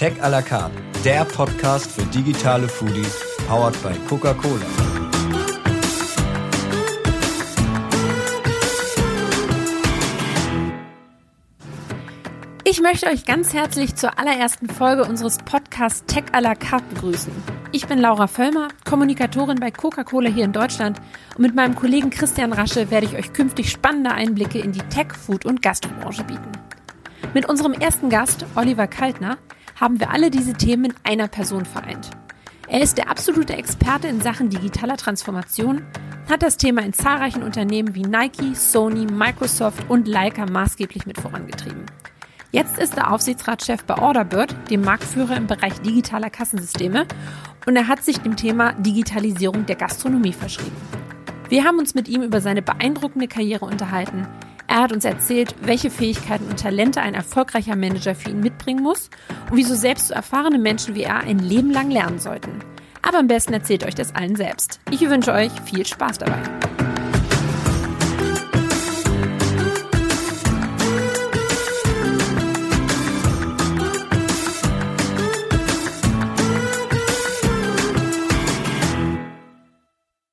Tech à la carte, der Podcast für digitale Foodies, powered by Coca-Cola. Ich möchte euch ganz herzlich zur allerersten Folge unseres Podcasts Tech à la carte begrüßen. Ich bin Laura Völlmer, Kommunikatorin bei Coca-Cola hier in Deutschland und mit meinem Kollegen Christian Rasche werde ich euch künftig spannende Einblicke in die Tech, Food und Gastrobranche bieten. Mit unserem ersten Gast, Oliver Kaltner, haben wir alle diese Themen in einer Person vereint. Er ist der absolute Experte in Sachen digitaler Transformation, hat das Thema in zahlreichen Unternehmen wie Nike, Sony, Microsoft und Leica maßgeblich mit vorangetrieben. Jetzt ist er Aufsichtsratschef bei Orderbird, dem Marktführer im Bereich digitaler Kassensysteme, und er hat sich dem Thema Digitalisierung der Gastronomie verschrieben. Wir haben uns mit ihm über seine beeindruckende Karriere unterhalten. Er hat uns erzählt, welche Fähigkeiten und Talente ein erfolgreicher Manager für ihn mitbringen muss und wieso selbst so erfahrene Menschen wie er ein Leben lang lernen sollten. Aber am besten erzählt euch das allen selbst. Ich wünsche euch viel Spaß dabei.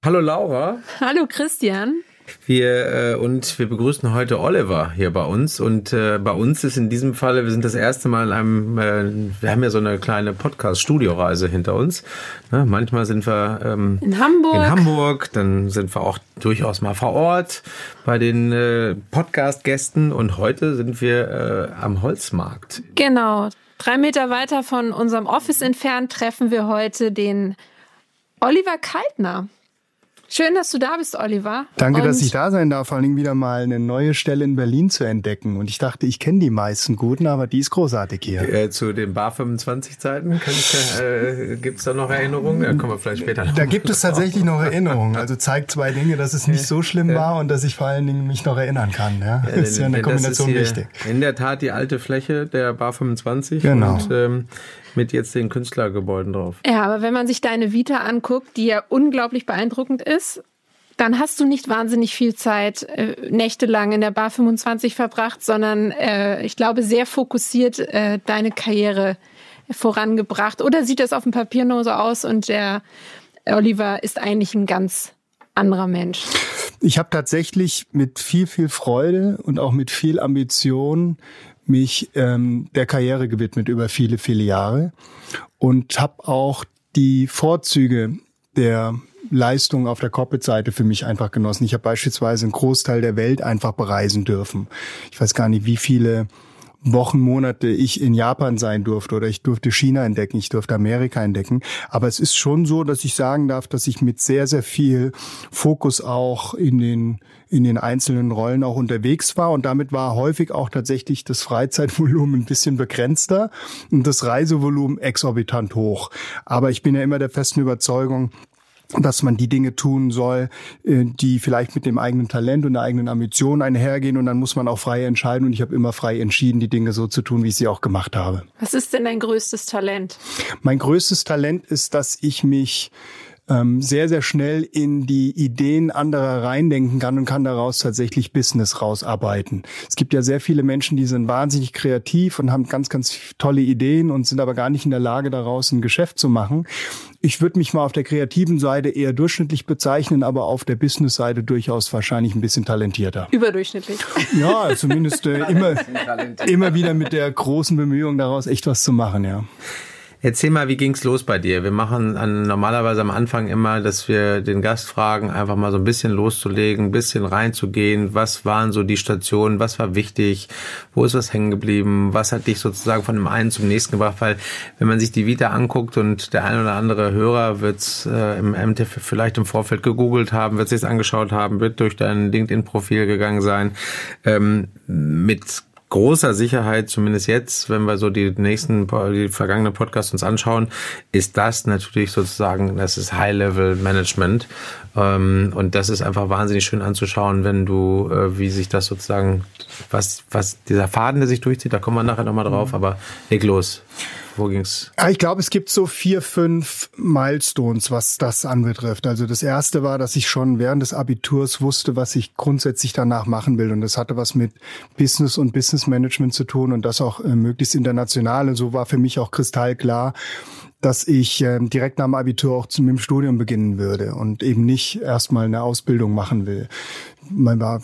Hallo Laura. Hallo Christian. Wir äh, und wir begrüßen heute Oliver hier bei uns und äh, bei uns ist in diesem Falle, wir sind das erste Mal in einem, äh, wir haben ja so eine kleine Podcast-Studioreise hinter uns. Ne? Manchmal sind wir ähm, in Hamburg. In Hamburg, dann sind wir auch durchaus mal vor Ort bei den äh, Podcast-Gästen und heute sind wir äh, am Holzmarkt. Genau, drei Meter weiter von unserem Office entfernt treffen wir heute den Oliver Kaltner. Schön, dass du da bist, Oliver. Danke, und dass ich da sein darf, vor allem wieder mal eine neue Stelle in Berlin zu entdecken. Und ich dachte, ich kenne die meisten guten, aber die ist großartig hier. Äh, zu den Bar 25 Zeiten äh, gibt es da noch Erinnerungen? Da kommen wir vielleicht später noch. Da gibt es tatsächlich noch Erinnerungen. Also zeigt zwei Dinge, dass es nicht so schlimm war und dass ich vor allen Dingen mich noch erinnern kann. Ja, ja ist ja eine Kombination wichtig. In der Tat die alte Fläche der Bar 25. Genau. Und, ähm, mit jetzt den Künstlergebäuden drauf. Ja, aber wenn man sich deine Vita anguckt, die ja unglaublich beeindruckend ist, dann hast du nicht wahnsinnig viel Zeit äh, nächtelang in der Bar 25 verbracht, sondern äh, ich glaube sehr fokussiert äh, deine Karriere vorangebracht. Oder sieht das auf dem Papier nur so aus und der Oliver ist eigentlich ein ganz anderer Mensch? Ich habe tatsächlich mit viel, viel Freude und auch mit viel Ambition mich ähm, der Karriere gewidmet über viele, viele Jahre und habe auch die Vorzüge der Leistung auf der Corporate-Seite für mich einfach genossen. Ich habe beispielsweise einen Großteil der Welt einfach bereisen dürfen. Ich weiß gar nicht, wie viele Wochen, Monate ich in Japan sein durfte oder ich durfte China entdecken, ich durfte Amerika entdecken. Aber es ist schon so, dass ich sagen darf, dass ich mit sehr, sehr viel Fokus auch in den, in den einzelnen Rollen auch unterwegs war. Und damit war häufig auch tatsächlich das Freizeitvolumen ein bisschen begrenzter und das Reisevolumen exorbitant hoch. Aber ich bin ja immer der festen Überzeugung, dass man die Dinge tun soll, äh, die vielleicht mit dem eigenen Talent und der eigenen Ambition einhergehen und dann muss man auch frei entscheiden und ich habe immer frei entschieden, die Dinge so zu tun, wie ich sie auch gemacht habe. Was ist denn dein größtes Talent? Mein größtes Talent ist, dass ich mich ähm, sehr, sehr schnell in die Ideen anderer reindenken kann und kann daraus tatsächlich Business rausarbeiten. Es gibt ja sehr viele Menschen, die sind wahnsinnig kreativ und haben ganz, ganz tolle Ideen und sind aber gar nicht in der Lage, daraus ein Geschäft zu machen. Ich würde mich mal auf der kreativen Seite eher durchschnittlich bezeichnen, aber auf der Business-Seite durchaus wahrscheinlich ein bisschen talentierter. Überdurchschnittlich. Ja, zumindest äh, immer, immer wieder mit der großen Bemühung, daraus echt was zu machen, ja. Erzähl mal, wie ging's los bei dir? Wir machen an, normalerweise am Anfang immer, dass wir den Gast fragen, einfach mal so ein bisschen loszulegen, ein bisschen reinzugehen. Was waren so die Stationen? Was war wichtig? Wo ist was hängen geblieben? Was hat dich sozusagen von dem einen zum nächsten gebracht? Weil wenn man sich die Vita anguckt und der ein oder andere Hörer wird's äh, im MTF vielleicht im Vorfeld gegoogelt haben, wird sich's angeschaut haben, wird durch dein LinkedIn-Profil gegangen sein, ähm, mit großer Sicherheit, zumindest jetzt, wenn wir so die nächsten, die vergangenen Podcasts uns anschauen, ist das natürlich sozusagen, das ist High-Level-Management. Ähm, und das ist einfach wahnsinnig schön anzuschauen, wenn du, äh, wie sich das sozusagen, was, was dieser Faden, der sich durchzieht, da kommen wir nachher nochmal drauf, aber leg los. Wo ging's? Ja, ich glaube, es gibt so vier, fünf Milestones, was das anbetrifft. Also das erste war, dass ich schon während des Abiturs wusste, was ich grundsätzlich danach machen will. Und das hatte was mit Business und Business Management zu tun und das auch äh, möglichst international. Und so war für mich auch kristallklar, dass ich äh, direkt nach dem Abitur auch zu, mit dem Studium beginnen würde und eben nicht erstmal eine Ausbildung machen will. Man war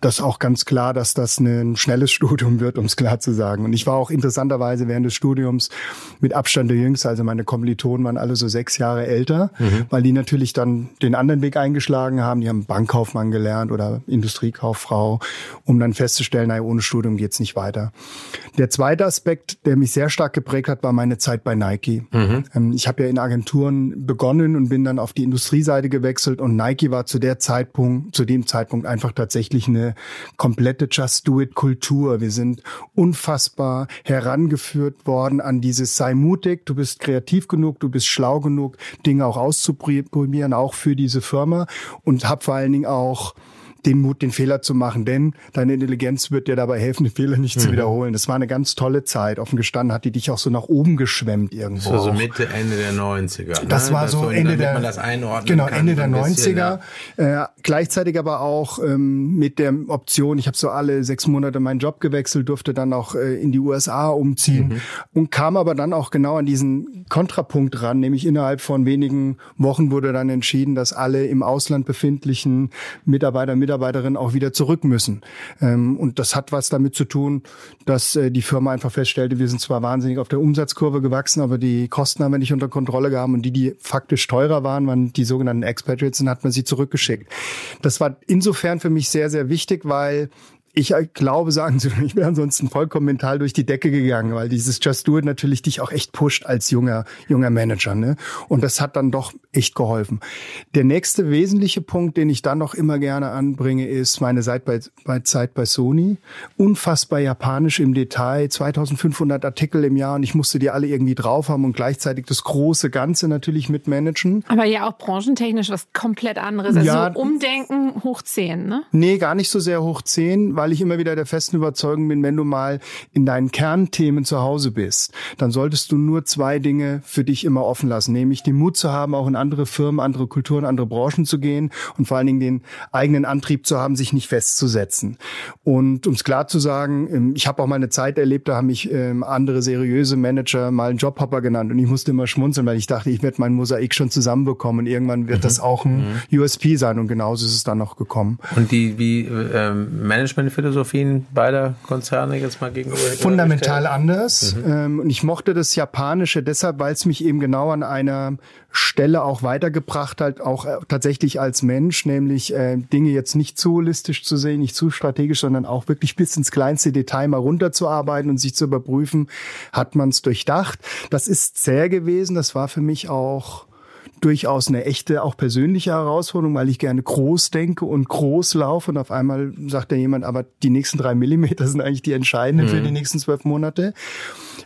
das auch ganz klar, dass das ein schnelles Studium wird, um es klar zu sagen. Und ich war auch interessanterweise während des Studiums mit Abstand der Jüngste, also meine Kommilitonen waren alle so sechs Jahre älter, mhm. weil die natürlich dann den anderen Weg eingeschlagen haben. Die haben Bankkaufmann gelernt oder Industriekauffrau, um dann festzustellen, naja, ohne Studium geht's nicht weiter. Der zweite Aspekt, der mich sehr stark geprägt hat, war meine Zeit bei Nike. Mhm. Ähm, ich habe ja in Agenturen begonnen und bin dann auf die Industrieseite gewechselt und Nike war zu der Zeitpunkt, zu dem Zeitpunkt einfach tatsächlich wirklich eine komplette Just Do It Kultur. Wir sind unfassbar herangeführt worden an dieses sei mutig, du bist kreativ genug, du bist schlau genug, Dinge auch auszuprobieren, auch für diese Firma und hab vor allen Dingen auch den Mut, den Fehler zu machen, denn deine Intelligenz wird dir dabei helfen, den Fehler nicht mhm. zu wiederholen. Das war eine ganz tolle Zeit. Offen gestanden hat die dich auch so nach oben geschwemmt irgendwo. Das so Mitte, Ende der 90er. Ne? Das war das so, so Ende der, genau, Ende der 90er. Ja. Äh, gleichzeitig aber auch ähm, mit der Option, ich habe so alle sechs Monate meinen Job gewechselt, durfte dann auch äh, in die USA umziehen mhm. und kam aber dann auch genau an diesen Kontrapunkt ran, nämlich innerhalb von wenigen Wochen wurde dann entschieden, dass alle im Ausland befindlichen Mitarbeiter, Mitarbeiter Mitarbeiterinnen auch wieder zurück müssen. Ähm, und das hat was damit zu tun, dass äh, die Firma einfach feststellte, wir sind zwar wahnsinnig auf der Umsatzkurve gewachsen, aber die Kosten haben wir nicht unter Kontrolle gehabt und die, die faktisch teurer waren, waren die sogenannten Expatriates und hat man sie zurückgeschickt. Das war insofern für mich sehr, sehr wichtig, weil ich glaube, sagen Sie, ich wäre ansonsten vollkommen mental durch die Decke gegangen, weil dieses Just Do It natürlich dich auch echt pusht als junger, junger Manager. Ne? Und das hat dann doch echt geholfen. Der nächste wesentliche Punkt, den ich dann noch immer gerne anbringe, ist meine Zeit bei, bei Zeit bei Sony. Unfassbar japanisch im Detail, 2500 Artikel im Jahr und ich musste die alle irgendwie drauf haben und gleichzeitig das große Ganze natürlich mitmanagen. Aber ja auch branchentechnisch was komplett anderes. Also ja, Umdenken hoch 10, ne? Nee, gar nicht so sehr hoch 10, weil weil ich immer wieder der festen Überzeugung bin, wenn du mal in deinen Kernthemen zu Hause bist, dann solltest du nur zwei Dinge für dich immer offen lassen, nämlich den Mut zu haben, auch in andere Firmen, andere Kulturen, andere Branchen zu gehen und vor allen Dingen den eigenen Antrieb zu haben, sich nicht festzusetzen. Und um es klar zu sagen, ähm, ich habe auch mal eine Zeit erlebt, da haben mich ähm, andere seriöse Manager mal einen Jobhopper genannt und ich musste immer schmunzeln, weil ich dachte, ich werde mein Mosaik schon zusammenbekommen und irgendwann wird mhm. das auch ein mhm. USP sein und genauso ist es dann noch gekommen. Und die wie ähm, Management Philosophien beider Konzerne jetzt mal gegenüber? Fundamental anders. Mhm. Ähm, und ich mochte das Japanische deshalb, weil es mich eben genau an einer Stelle auch weitergebracht hat, auch äh, tatsächlich als Mensch, nämlich äh, Dinge jetzt nicht zu holistisch zu sehen, nicht zu strategisch, sondern auch wirklich bis ins kleinste Detail mal runterzuarbeiten und sich zu überprüfen, hat man es durchdacht. Das ist zäh gewesen. Das war für mich auch durchaus eine echte, auch persönliche Herausforderung, weil ich gerne groß denke und groß laufe. Und auf einmal sagt da jemand, aber die nächsten drei Millimeter sind eigentlich die entscheidenden mhm. für die nächsten zwölf Monate.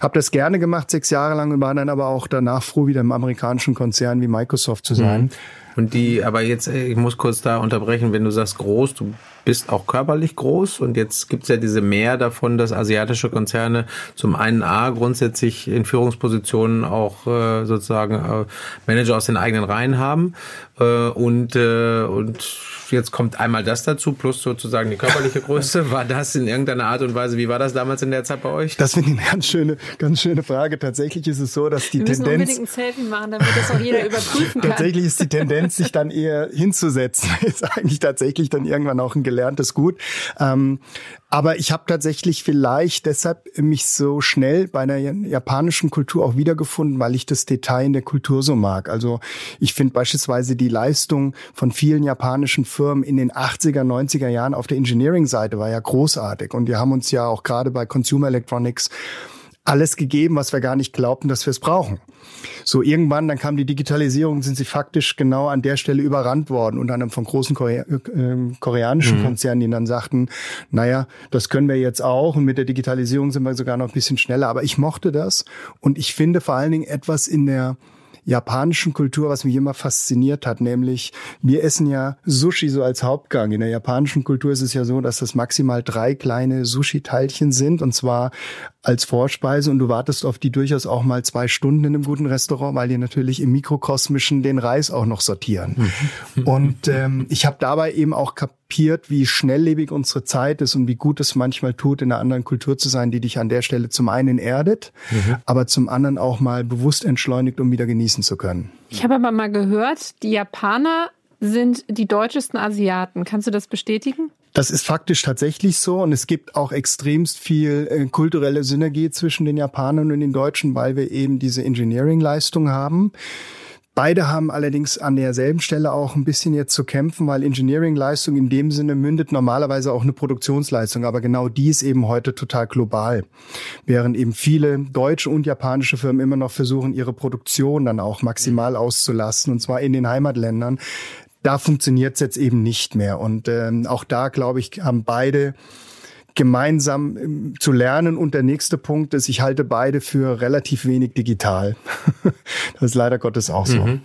Habe das gerne gemacht, sechs Jahre lang und war dann aber auch danach froh, wieder im amerikanischen Konzern wie Microsoft zu sein. Mhm. Und die, aber jetzt, äh, ich muss kurz da unterbrechen, wenn du sagst groß, du bist auch körperlich groß und jetzt gibt's ja diese mehr davon, dass asiatische Konzerne zum einen A grundsätzlich in Führungspositionen auch äh, sozusagen äh, Manager aus den eigenen Reihen haben äh, und, äh, und jetzt kommt einmal das dazu, plus sozusagen die körperliche Größe. War das in irgendeiner Art und Weise, wie war das damals in der Zeit bei euch? Das finde ich eine ganz schöne, ganz schöne Frage. Tatsächlich ist es so, dass die Wir Tendenz... Müssen unbedingt ein Selfie machen, damit das auch jeder überprüfen kann. Tatsächlich ist die Tendenz, sich dann eher hinzusetzen, ist eigentlich tatsächlich dann irgendwann auch ein gelerntes Gut. Ähm, aber ich habe tatsächlich vielleicht deshalb mich so schnell bei der japanischen Kultur auch wiedergefunden, weil ich das Detail in der Kultur so mag. Also ich finde beispielsweise die Leistung von vielen japanischen Firmen in den 80er, 90er Jahren auf der Engineering-Seite war ja großartig. Und wir haben uns ja auch gerade bei Consumer Electronics alles gegeben, was wir gar nicht glaubten, dass wir es brauchen. So irgendwann, dann kam die Digitalisierung, sind sie faktisch genau an der Stelle überrannt worden, unter anderem von großen Korea äh, koreanischen mhm. Konzernen, die dann sagten, naja, das können wir jetzt auch und mit der Digitalisierung sind wir sogar noch ein bisschen schneller. Aber ich mochte das und ich finde vor allen Dingen etwas in der japanischen Kultur, was mich immer fasziniert hat, nämlich wir essen ja Sushi so als Hauptgang. In der japanischen Kultur ist es ja so, dass das maximal drei kleine Sushi-Teilchen sind und zwar als Vorspeise und du wartest auf die durchaus auch mal zwei Stunden in einem guten Restaurant, weil die natürlich im Mikrokosmischen den Reis auch noch sortieren. Mhm. Und ähm, ich habe dabei eben auch kapiert, wie schnelllebig unsere Zeit ist und wie gut es manchmal tut, in einer anderen Kultur zu sein, die dich an der Stelle zum einen erdet, mhm. aber zum anderen auch mal bewusst entschleunigt, um wieder genießen zu können. Ich habe aber mal gehört, die Japaner sind die deutschesten Asiaten. Kannst du das bestätigen? Das ist faktisch tatsächlich so und es gibt auch extremst viel äh, kulturelle Synergie zwischen den Japanern und den Deutschen, weil wir eben diese Engineering-Leistung haben. Beide haben allerdings an derselben Stelle auch ein bisschen jetzt zu kämpfen, weil Engineering-Leistung in dem Sinne mündet normalerweise auch eine Produktionsleistung, aber genau die ist eben heute total global. Während eben viele deutsche und japanische Firmen immer noch versuchen, ihre Produktion dann auch maximal auszulasten, und zwar in den Heimatländern, da funktioniert es jetzt eben nicht mehr. Und ähm, auch da, glaube ich, haben beide gemeinsam ähm, zu lernen. Und der nächste Punkt ist, ich halte beide für relativ wenig digital. das ist leider Gottes auch so. Mhm.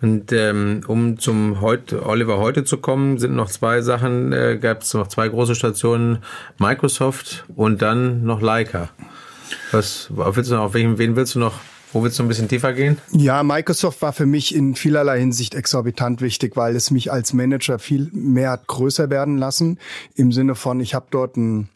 Und ähm, um zum heute, Oliver heute zu kommen, sind noch zwei Sachen, äh, gab es noch zwei große Stationen, Microsoft und dann noch Leica. Was willst du noch, auf welchen, wen willst du noch wo willst du ein bisschen tiefer gehen? Ja, Microsoft war für mich in vielerlei Hinsicht exorbitant wichtig, weil es mich als Manager viel mehr hat größer werden lassen. Im Sinne von, ich habe dort ein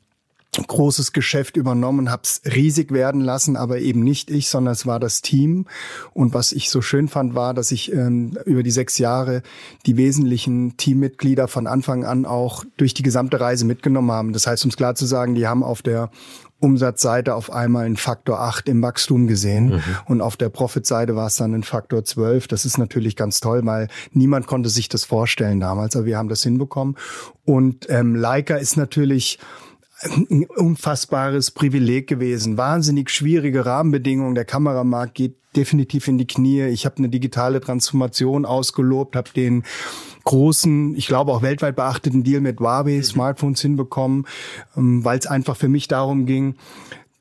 großes Geschäft übernommen, habe es riesig werden lassen, aber eben nicht ich, sondern es war das Team. Und was ich so schön fand, war, dass ich ähm, über die sechs Jahre die wesentlichen Teammitglieder von Anfang an auch durch die gesamte Reise mitgenommen haben. Das heißt, um es klar zu sagen, die haben auf der Umsatzseite auf einmal einen Faktor 8 im Wachstum gesehen mhm. und auf der Profitseite war es dann ein Faktor 12. Das ist natürlich ganz toll, weil niemand konnte sich das vorstellen damals, aber wir haben das hinbekommen. Und ähm, Leica ist natürlich ein unfassbares Privileg gewesen. Wahnsinnig schwierige Rahmenbedingungen. Der Kameramarkt geht definitiv in die Knie. Ich habe eine digitale Transformation ausgelobt, habe den großen, ich glaube auch weltweit beachteten Deal mit Huawei Smartphones hinbekommen, ähm, weil es einfach für mich darum ging,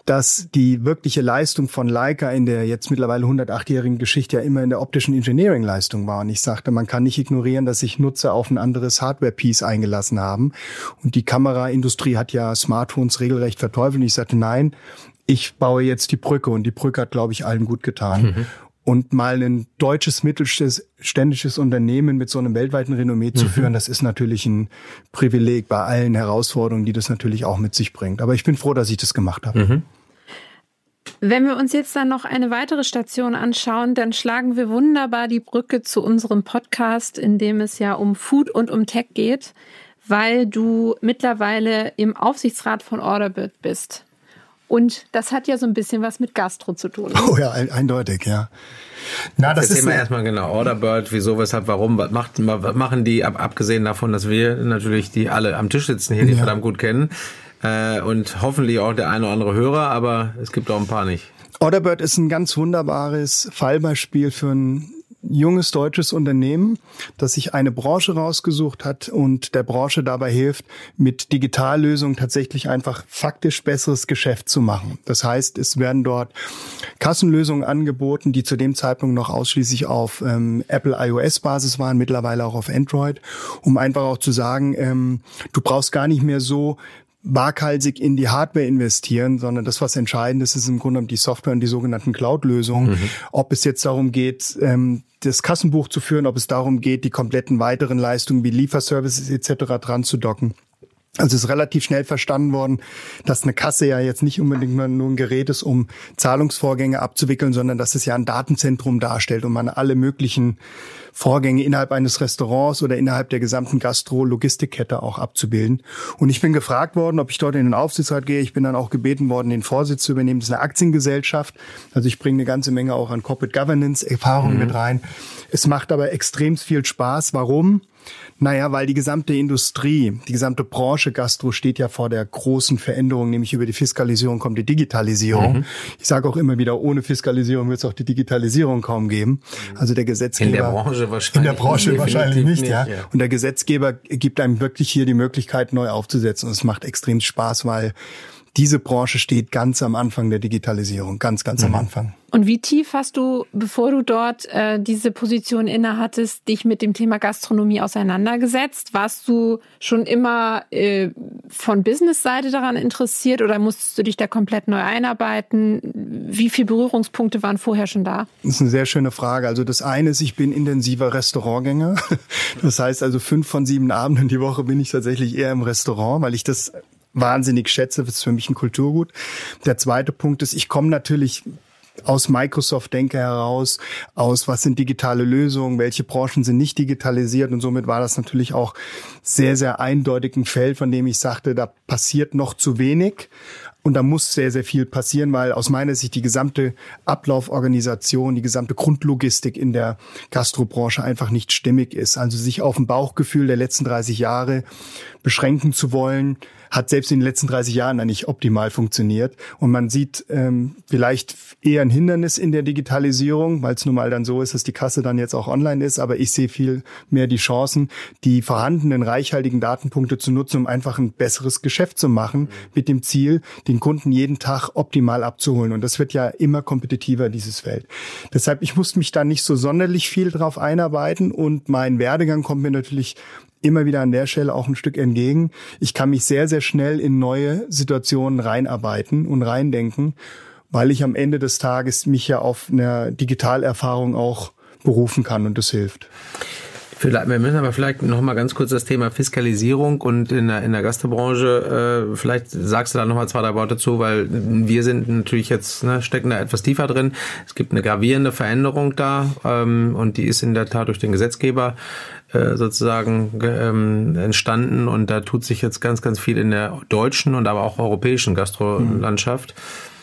dass die wirkliche Leistung von Leica in der jetzt mittlerweile 108-jährigen Geschichte ja immer in der optischen Engineering-Leistung war. Und ich sagte, man kann nicht ignorieren, dass sich Nutzer auf ein anderes Hardware-Piece eingelassen haben. Und die Kameraindustrie hat ja Smartphones regelrecht verteufelt. Und ich sagte, nein, ich baue jetzt die Brücke. Und die Brücke hat, glaube ich, allen gut getan. Mhm. Und mal ein deutsches mittelständisches Unternehmen mit so einem weltweiten Renommee zu mhm. führen, das ist natürlich ein Privileg bei allen Herausforderungen, die das natürlich auch mit sich bringt. Aber ich bin froh, dass ich das gemacht habe. Mhm. Wenn wir uns jetzt dann noch eine weitere Station anschauen, dann schlagen wir wunderbar die Brücke zu unserem Podcast, in dem es ja um Food und um Tech geht, weil du mittlerweile im Aufsichtsrat von Orderbird bist. Und das hat ja so ein bisschen was mit Gastro zu tun. Oh ja, eindeutig, ja. Na, das Jetzt ist wir erstmal genau Orderbird, wieso, weshalb, warum, was, macht, was machen die, ab, abgesehen davon, dass wir natürlich die alle am Tisch sitzen hier, die ja. verdammt gut kennen äh, und hoffentlich auch der eine oder andere Hörer, aber es gibt auch ein paar nicht. Orderbird ist ein ganz wunderbares Fallbeispiel für ein junges deutsches Unternehmen, das sich eine Branche rausgesucht hat und der Branche dabei hilft, mit Digitallösungen tatsächlich einfach faktisch besseres Geschäft zu machen. Das heißt, es werden dort Kassenlösungen angeboten, die zu dem Zeitpunkt noch ausschließlich auf ähm, Apple iOS-Basis waren, mittlerweile auch auf Android, um einfach auch zu sagen, ähm, du brauchst gar nicht mehr so waghalsig in die Hardware investieren, sondern das, was entscheidend ist, ist im Grunde die Software und die sogenannten Cloud-Lösungen. Mhm. Ob es jetzt darum geht, ähm, das Kassenbuch zu führen, ob es darum geht, die kompletten weiteren Leistungen wie Lieferservices etc. dran zu docken. Also es ist relativ schnell verstanden worden, dass eine Kasse ja jetzt nicht unbedingt nur ein Gerät ist, um Zahlungsvorgänge abzuwickeln, sondern dass es ja ein Datenzentrum darstellt und man alle möglichen Vorgänge innerhalb eines Restaurants oder innerhalb der gesamten Gastro-Logistikkette auch abzubilden. Und ich bin gefragt worden, ob ich dort in den Aufsichtsrat gehe. Ich bin dann auch gebeten worden, den Vorsitz zu übernehmen. Das ist eine Aktiengesellschaft. Also ich bringe eine ganze Menge auch an Corporate Governance Erfahrungen mhm. mit rein. Es macht aber extrem viel Spaß. Warum? Naja, weil die gesamte Industrie, die gesamte Branche Gastro steht ja vor der großen Veränderung, nämlich über die Fiskalisierung kommt die Digitalisierung. Mhm. Ich sage auch immer wieder, ohne Fiskalisierung wird es auch die Digitalisierung kaum geben. Also der Gesetzgeber. In der Branche wahrscheinlich. In der Branche wahrscheinlich nicht, nicht ja. ja. Und der Gesetzgeber gibt einem wirklich hier die Möglichkeit, neu aufzusetzen. Und es macht extrem Spaß, weil diese Branche steht ganz am Anfang der Digitalisierung, ganz, ganz mhm. am Anfang. Und wie tief hast du, bevor du dort äh, diese Position innehattest, dich mit dem Thema Gastronomie auseinandergesetzt? Warst du schon immer äh, von Business-Seite daran interessiert oder musstest du dich da komplett neu einarbeiten? Wie viele Berührungspunkte waren vorher schon da? Das ist eine sehr schöne Frage. Also das eine ist, ich bin intensiver Restaurantgänger. Das heißt also fünf von sieben Abenden die Woche bin ich tatsächlich eher im Restaurant, weil ich das wahnsinnig schätze. Das ist für mich ein Kulturgut. Der zweite Punkt ist, ich komme natürlich aus Microsoft-Denke heraus, aus was sind digitale Lösungen, welche Branchen sind nicht digitalisiert und somit war das natürlich auch sehr, sehr eindeutig ein Feld, von dem ich sagte, da passiert noch zu wenig. Und da muss sehr, sehr viel passieren, weil aus meiner Sicht die gesamte Ablauforganisation, die gesamte Grundlogistik in der Gastrobranche einfach nicht stimmig ist. Also sich auf ein Bauchgefühl der letzten 30 Jahre beschränken zu wollen, hat selbst in den letzten 30 Jahren nicht optimal funktioniert. Und man sieht ähm, vielleicht eher ein Hindernis in der Digitalisierung, weil es nun mal dann so ist, dass die Kasse dann jetzt auch online ist. Aber ich sehe viel mehr die Chancen, die vorhandenen reichhaltigen Datenpunkte zu nutzen, um einfach ein besseres Geschäft zu machen, mit dem Ziel, den Kunden jeden Tag optimal abzuholen. Und das wird ja immer kompetitiver, dieses Feld. Deshalb, ich musste mich da nicht so sonderlich viel drauf einarbeiten und mein Werdegang kommt mir natürlich immer wieder an der Stelle auch ein Stück entgegen. Ich kann mich sehr, sehr schnell in neue Situationen reinarbeiten und reindenken, weil ich am Ende des Tages mich ja auf eine Digitalerfahrung auch berufen kann und das hilft. Vielleicht, wir müssen aber vielleicht noch mal ganz kurz das Thema Fiskalisierung und in der, in der Gastebranche, äh, vielleicht sagst du da noch mal zwei, drei Worte zu, weil wir sind natürlich jetzt, ne, stecken da etwas tiefer drin. Es gibt eine gravierende Veränderung da ähm, und die ist in der Tat durch den Gesetzgeber äh, sozusagen ähm, entstanden und da tut sich jetzt ganz, ganz viel in der deutschen und aber auch europäischen Gastrolandschaft. Mhm.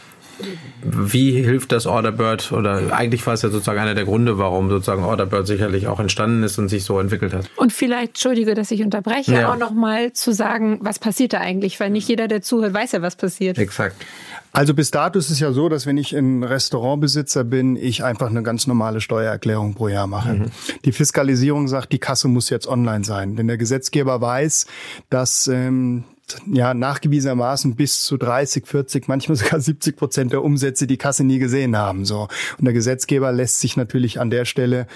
Wie hilft das Orderbird oder eigentlich war es ja sozusagen einer der Gründe, warum sozusagen Orderbird sicherlich auch entstanden ist und sich so entwickelt hat. Und vielleicht, entschuldige, dass ich unterbreche, ja. auch nochmal zu sagen, was passiert da eigentlich, weil nicht jeder, der zuhört, weiß ja, was passiert. Exakt. Also bis dato ist es ja so, dass wenn ich ein Restaurantbesitzer bin, ich einfach eine ganz normale Steuererklärung pro Jahr mache. Mhm. Die Fiskalisierung sagt, die Kasse muss jetzt online sein, denn der Gesetzgeber weiß, dass ähm, ja nachgewiesenermaßen bis zu 30, 40, manchmal sogar 70 Prozent der Umsätze die Kasse nie gesehen haben. So und der Gesetzgeber lässt sich natürlich an der Stelle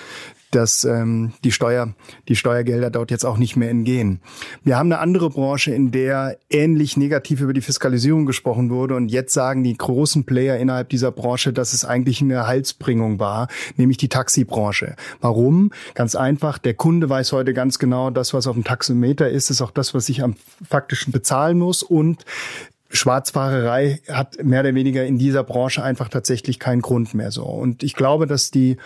dass ähm, die Steuer, die Steuergelder dort jetzt auch nicht mehr entgehen. Wir haben eine andere Branche, in der ähnlich negativ über die Fiskalisierung gesprochen wurde und jetzt sagen die großen Player innerhalb dieser Branche, dass es eigentlich eine Heilsbringung war, nämlich die Taxibranche. Warum? Ganz einfach, der Kunde weiß heute ganz genau, das, was auf dem Taxometer ist, ist auch das, was ich am faktischen bezahlen muss und Schwarzfahrerei hat mehr oder weniger in dieser Branche einfach tatsächlich keinen Grund mehr so. Und ich glaube, dass die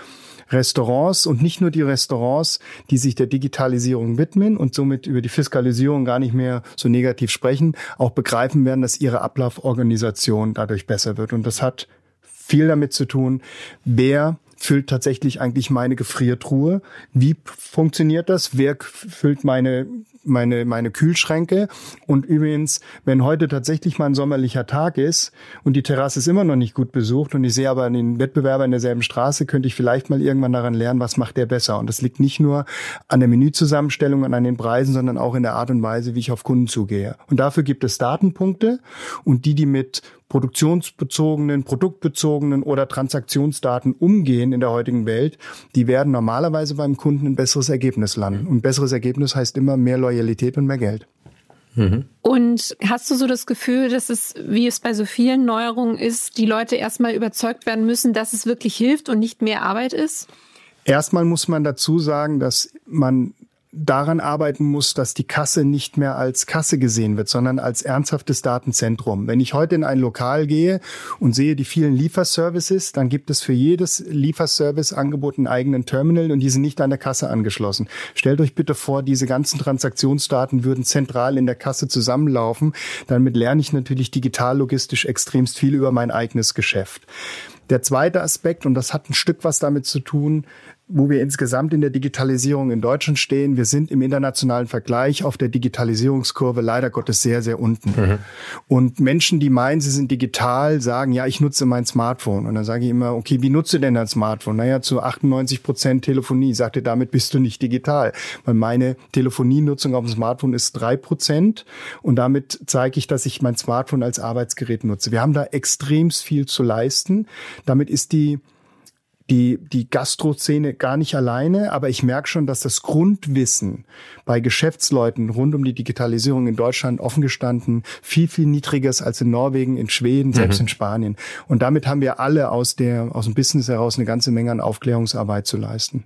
Restaurants und nicht nur die Restaurants, die sich der Digitalisierung widmen und somit über die Fiskalisierung gar nicht mehr so negativ sprechen, auch begreifen werden, dass ihre Ablauforganisation dadurch besser wird. Und das hat viel damit zu tun, wer füllt tatsächlich eigentlich meine Gefriertruhe? Wie funktioniert das? Wer füllt meine meine, meine Kühlschränke. Und übrigens, wenn heute tatsächlich mal ein sommerlicher Tag ist und die Terrasse ist immer noch nicht gut besucht und ich sehe aber den Wettbewerber in derselben Straße, könnte ich vielleicht mal irgendwann daran lernen, was macht der besser. Und das liegt nicht nur an der Menüzusammenstellung und an den Preisen, sondern auch in der Art und Weise, wie ich auf Kunden zugehe. Und dafür gibt es Datenpunkte und die, die mit produktionsbezogenen, produktbezogenen oder Transaktionsdaten umgehen in der heutigen Welt, die werden normalerweise beim Kunden ein besseres Ergebnis landen. Und besseres Ergebnis heißt immer mehr Loyalität und mehr Geld. Mhm. Und hast du so das Gefühl, dass es, wie es bei so vielen Neuerungen ist, die Leute erstmal überzeugt werden müssen, dass es wirklich hilft und nicht mehr Arbeit ist? Erstmal muss man dazu sagen, dass man daran arbeiten muss, dass die Kasse nicht mehr als Kasse gesehen wird, sondern als ernsthaftes Datenzentrum. Wenn ich heute in ein Lokal gehe und sehe die vielen Lieferservices, dann gibt es für jedes Lieferservice-Angebot einen eigenen Terminal und die sind nicht an der Kasse angeschlossen. Stellt euch bitte vor, diese ganzen Transaktionsdaten würden zentral in der Kasse zusammenlaufen. Damit lerne ich natürlich digital logistisch extremst viel über mein eigenes Geschäft. Der zweite Aspekt, und das hat ein Stück was damit zu tun, wo wir insgesamt in der Digitalisierung in Deutschland stehen. Wir sind im internationalen Vergleich auf der Digitalisierungskurve leider Gottes sehr, sehr unten. Mhm. Und Menschen, die meinen, sie sind digital, sagen, ja, ich nutze mein Smartphone. Und dann sage ich immer, okay, wie nutze denn dein Smartphone? Naja, zu 98 Prozent Telefonie. Sagte, damit bist du nicht digital. Weil meine Telefonienutzung auf dem Smartphone ist drei Prozent. Und damit zeige ich, dass ich mein Smartphone als Arbeitsgerät nutze. Wir haben da extrem viel zu leisten. Damit ist die die, die Gastroszene gar nicht alleine, aber ich merke schon, dass das Grundwissen bei Geschäftsleuten rund um die Digitalisierung in Deutschland offen gestanden viel, viel niedriger ist als in Norwegen, in Schweden, selbst mhm. in Spanien. Und damit haben wir alle aus der, aus dem Business heraus eine ganze Menge an Aufklärungsarbeit zu leisten.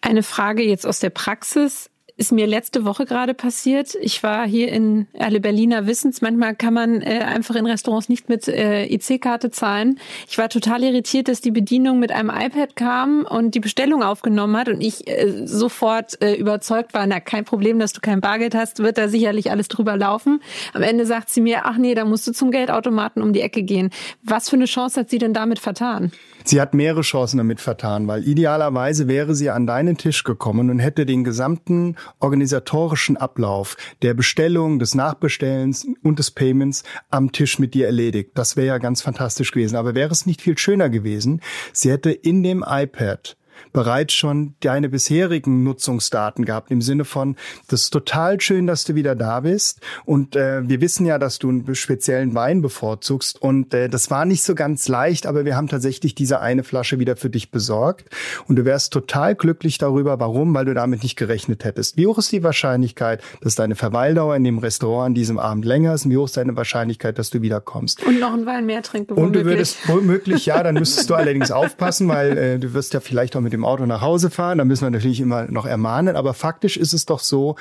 Eine Frage jetzt aus der Praxis ist mir letzte Woche gerade passiert. Ich war hier in alle Berliner Wissens. Manchmal kann man äh, einfach in Restaurants nicht mit äh, EC-Karte zahlen. Ich war total irritiert, dass die Bedienung mit einem iPad kam und die Bestellung aufgenommen hat und ich äh, sofort äh, überzeugt war, na kein Problem, dass du kein Bargeld hast, wird da sicherlich alles drüber laufen. Am Ende sagt sie mir, ach nee, da musst du zum Geldautomaten um die Ecke gehen. Was für eine Chance hat sie denn damit vertan? Sie hat mehrere Chancen damit vertan, weil idealerweise wäre sie an deinen Tisch gekommen und hätte den gesamten organisatorischen Ablauf der Bestellung, des Nachbestellens und des Payments am Tisch mit dir erledigt. Das wäre ja ganz fantastisch gewesen. Aber wäre es nicht viel schöner gewesen, sie hätte in dem iPad bereits schon deine bisherigen Nutzungsdaten gehabt, im Sinne von, das ist total schön, dass du wieder da bist. Und äh, wir wissen ja, dass du einen speziellen Wein bevorzugst. Und äh, das war nicht so ganz leicht, aber wir haben tatsächlich diese eine Flasche wieder für dich besorgt. Und du wärst total glücklich darüber. Warum? Weil du damit nicht gerechnet hättest. Wie hoch ist die Wahrscheinlichkeit, dass deine Verweildauer in dem Restaurant an diesem Abend länger ist? Und wie hoch ist deine Wahrscheinlichkeit, dass du wiederkommst? Und noch einen Wein mehr trinken. Und du würdest womöglich, ja, dann müsstest du allerdings aufpassen, weil äh, du wirst ja vielleicht auch mit dem Auto nach Hause fahren. Da müssen wir natürlich immer noch ermahnen. Aber faktisch ist es doch so,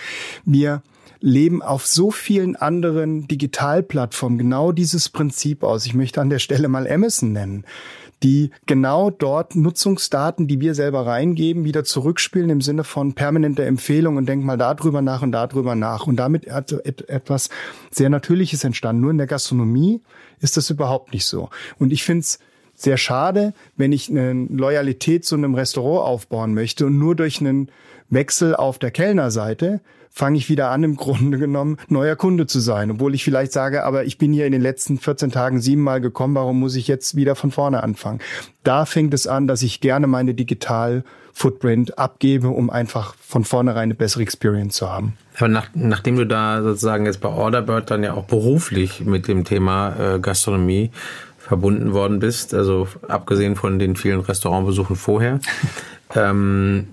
wir leben auf so vielen anderen Digitalplattformen genau dieses Prinzip aus. Ich möchte an der Stelle mal Amazon nennen die genau dort Nutzungsdaten, die wir selber reingeben, wieder zurückspielen im Sinne von permanenter Empfehlung und denk mal darüber nach und darüber nach. Und damit hat etwas sehr Natürliches entstanden. Nur in der Gastronomie ist das überhaupt nicht so. Und ich finde es sehr schade, wenn ich eine Loyalität zu einem Restaurant aufbauen möchte und nur durch einen Wechsel auf der Kellnerseite fange ich wieder an, im Grunde genommen neuer Kunde zu sein. Obwohl ich vielleicht sage, aber ich bin hier in den letzten 14 Tagen siebenmal gekommen, warum muss ich jetzt wieder von vorne anfangen? Da fängt es an, dass ich gerne meine Digital Footprint abgebe, um einfach von vornherein eine bessere Experience zu haben. Aber nach, nachdem du da sozusagen jetzt bei Orderbird dann ja auch beruflich mit dem Thema äh, Gastronomie verbunden worden bist, also abgesehen von den vielen Restaurantbesuchen vorher. Ähm,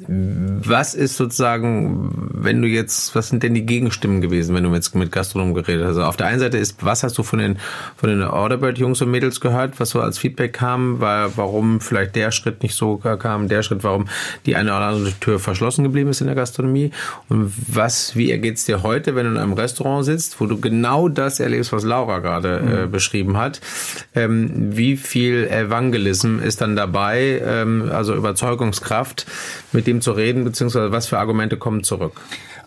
was ist sozusagen, wenn du jetzt, was sind denn die Gegenstimmen gewesen, wenn du jetzt mit Gastronomen geredet hast? Also auf der einen Seite ist, was hast du von den, von den Orderbird-Jungs und Mädels gehört, was so als Feedback kam, weil, warum vielleicht der Schritt nicht so kam, der Schritt, warum die eine oder andere Tür verschlossen geblieben ist in der Gastronomie? Und was, wie ergeht's dir heute, wenn du in einem Restaurant sitzt, wo du genau das erlebst, was Laura gerade äh, mhm. äh, beschrieben hat? Ähm, wie viel Evangelism ist dann dabei, ähm, also Überzeugungskraft? Geschafft, mit dem zu reden, beziehungsweise was für Argumente kommen zurück?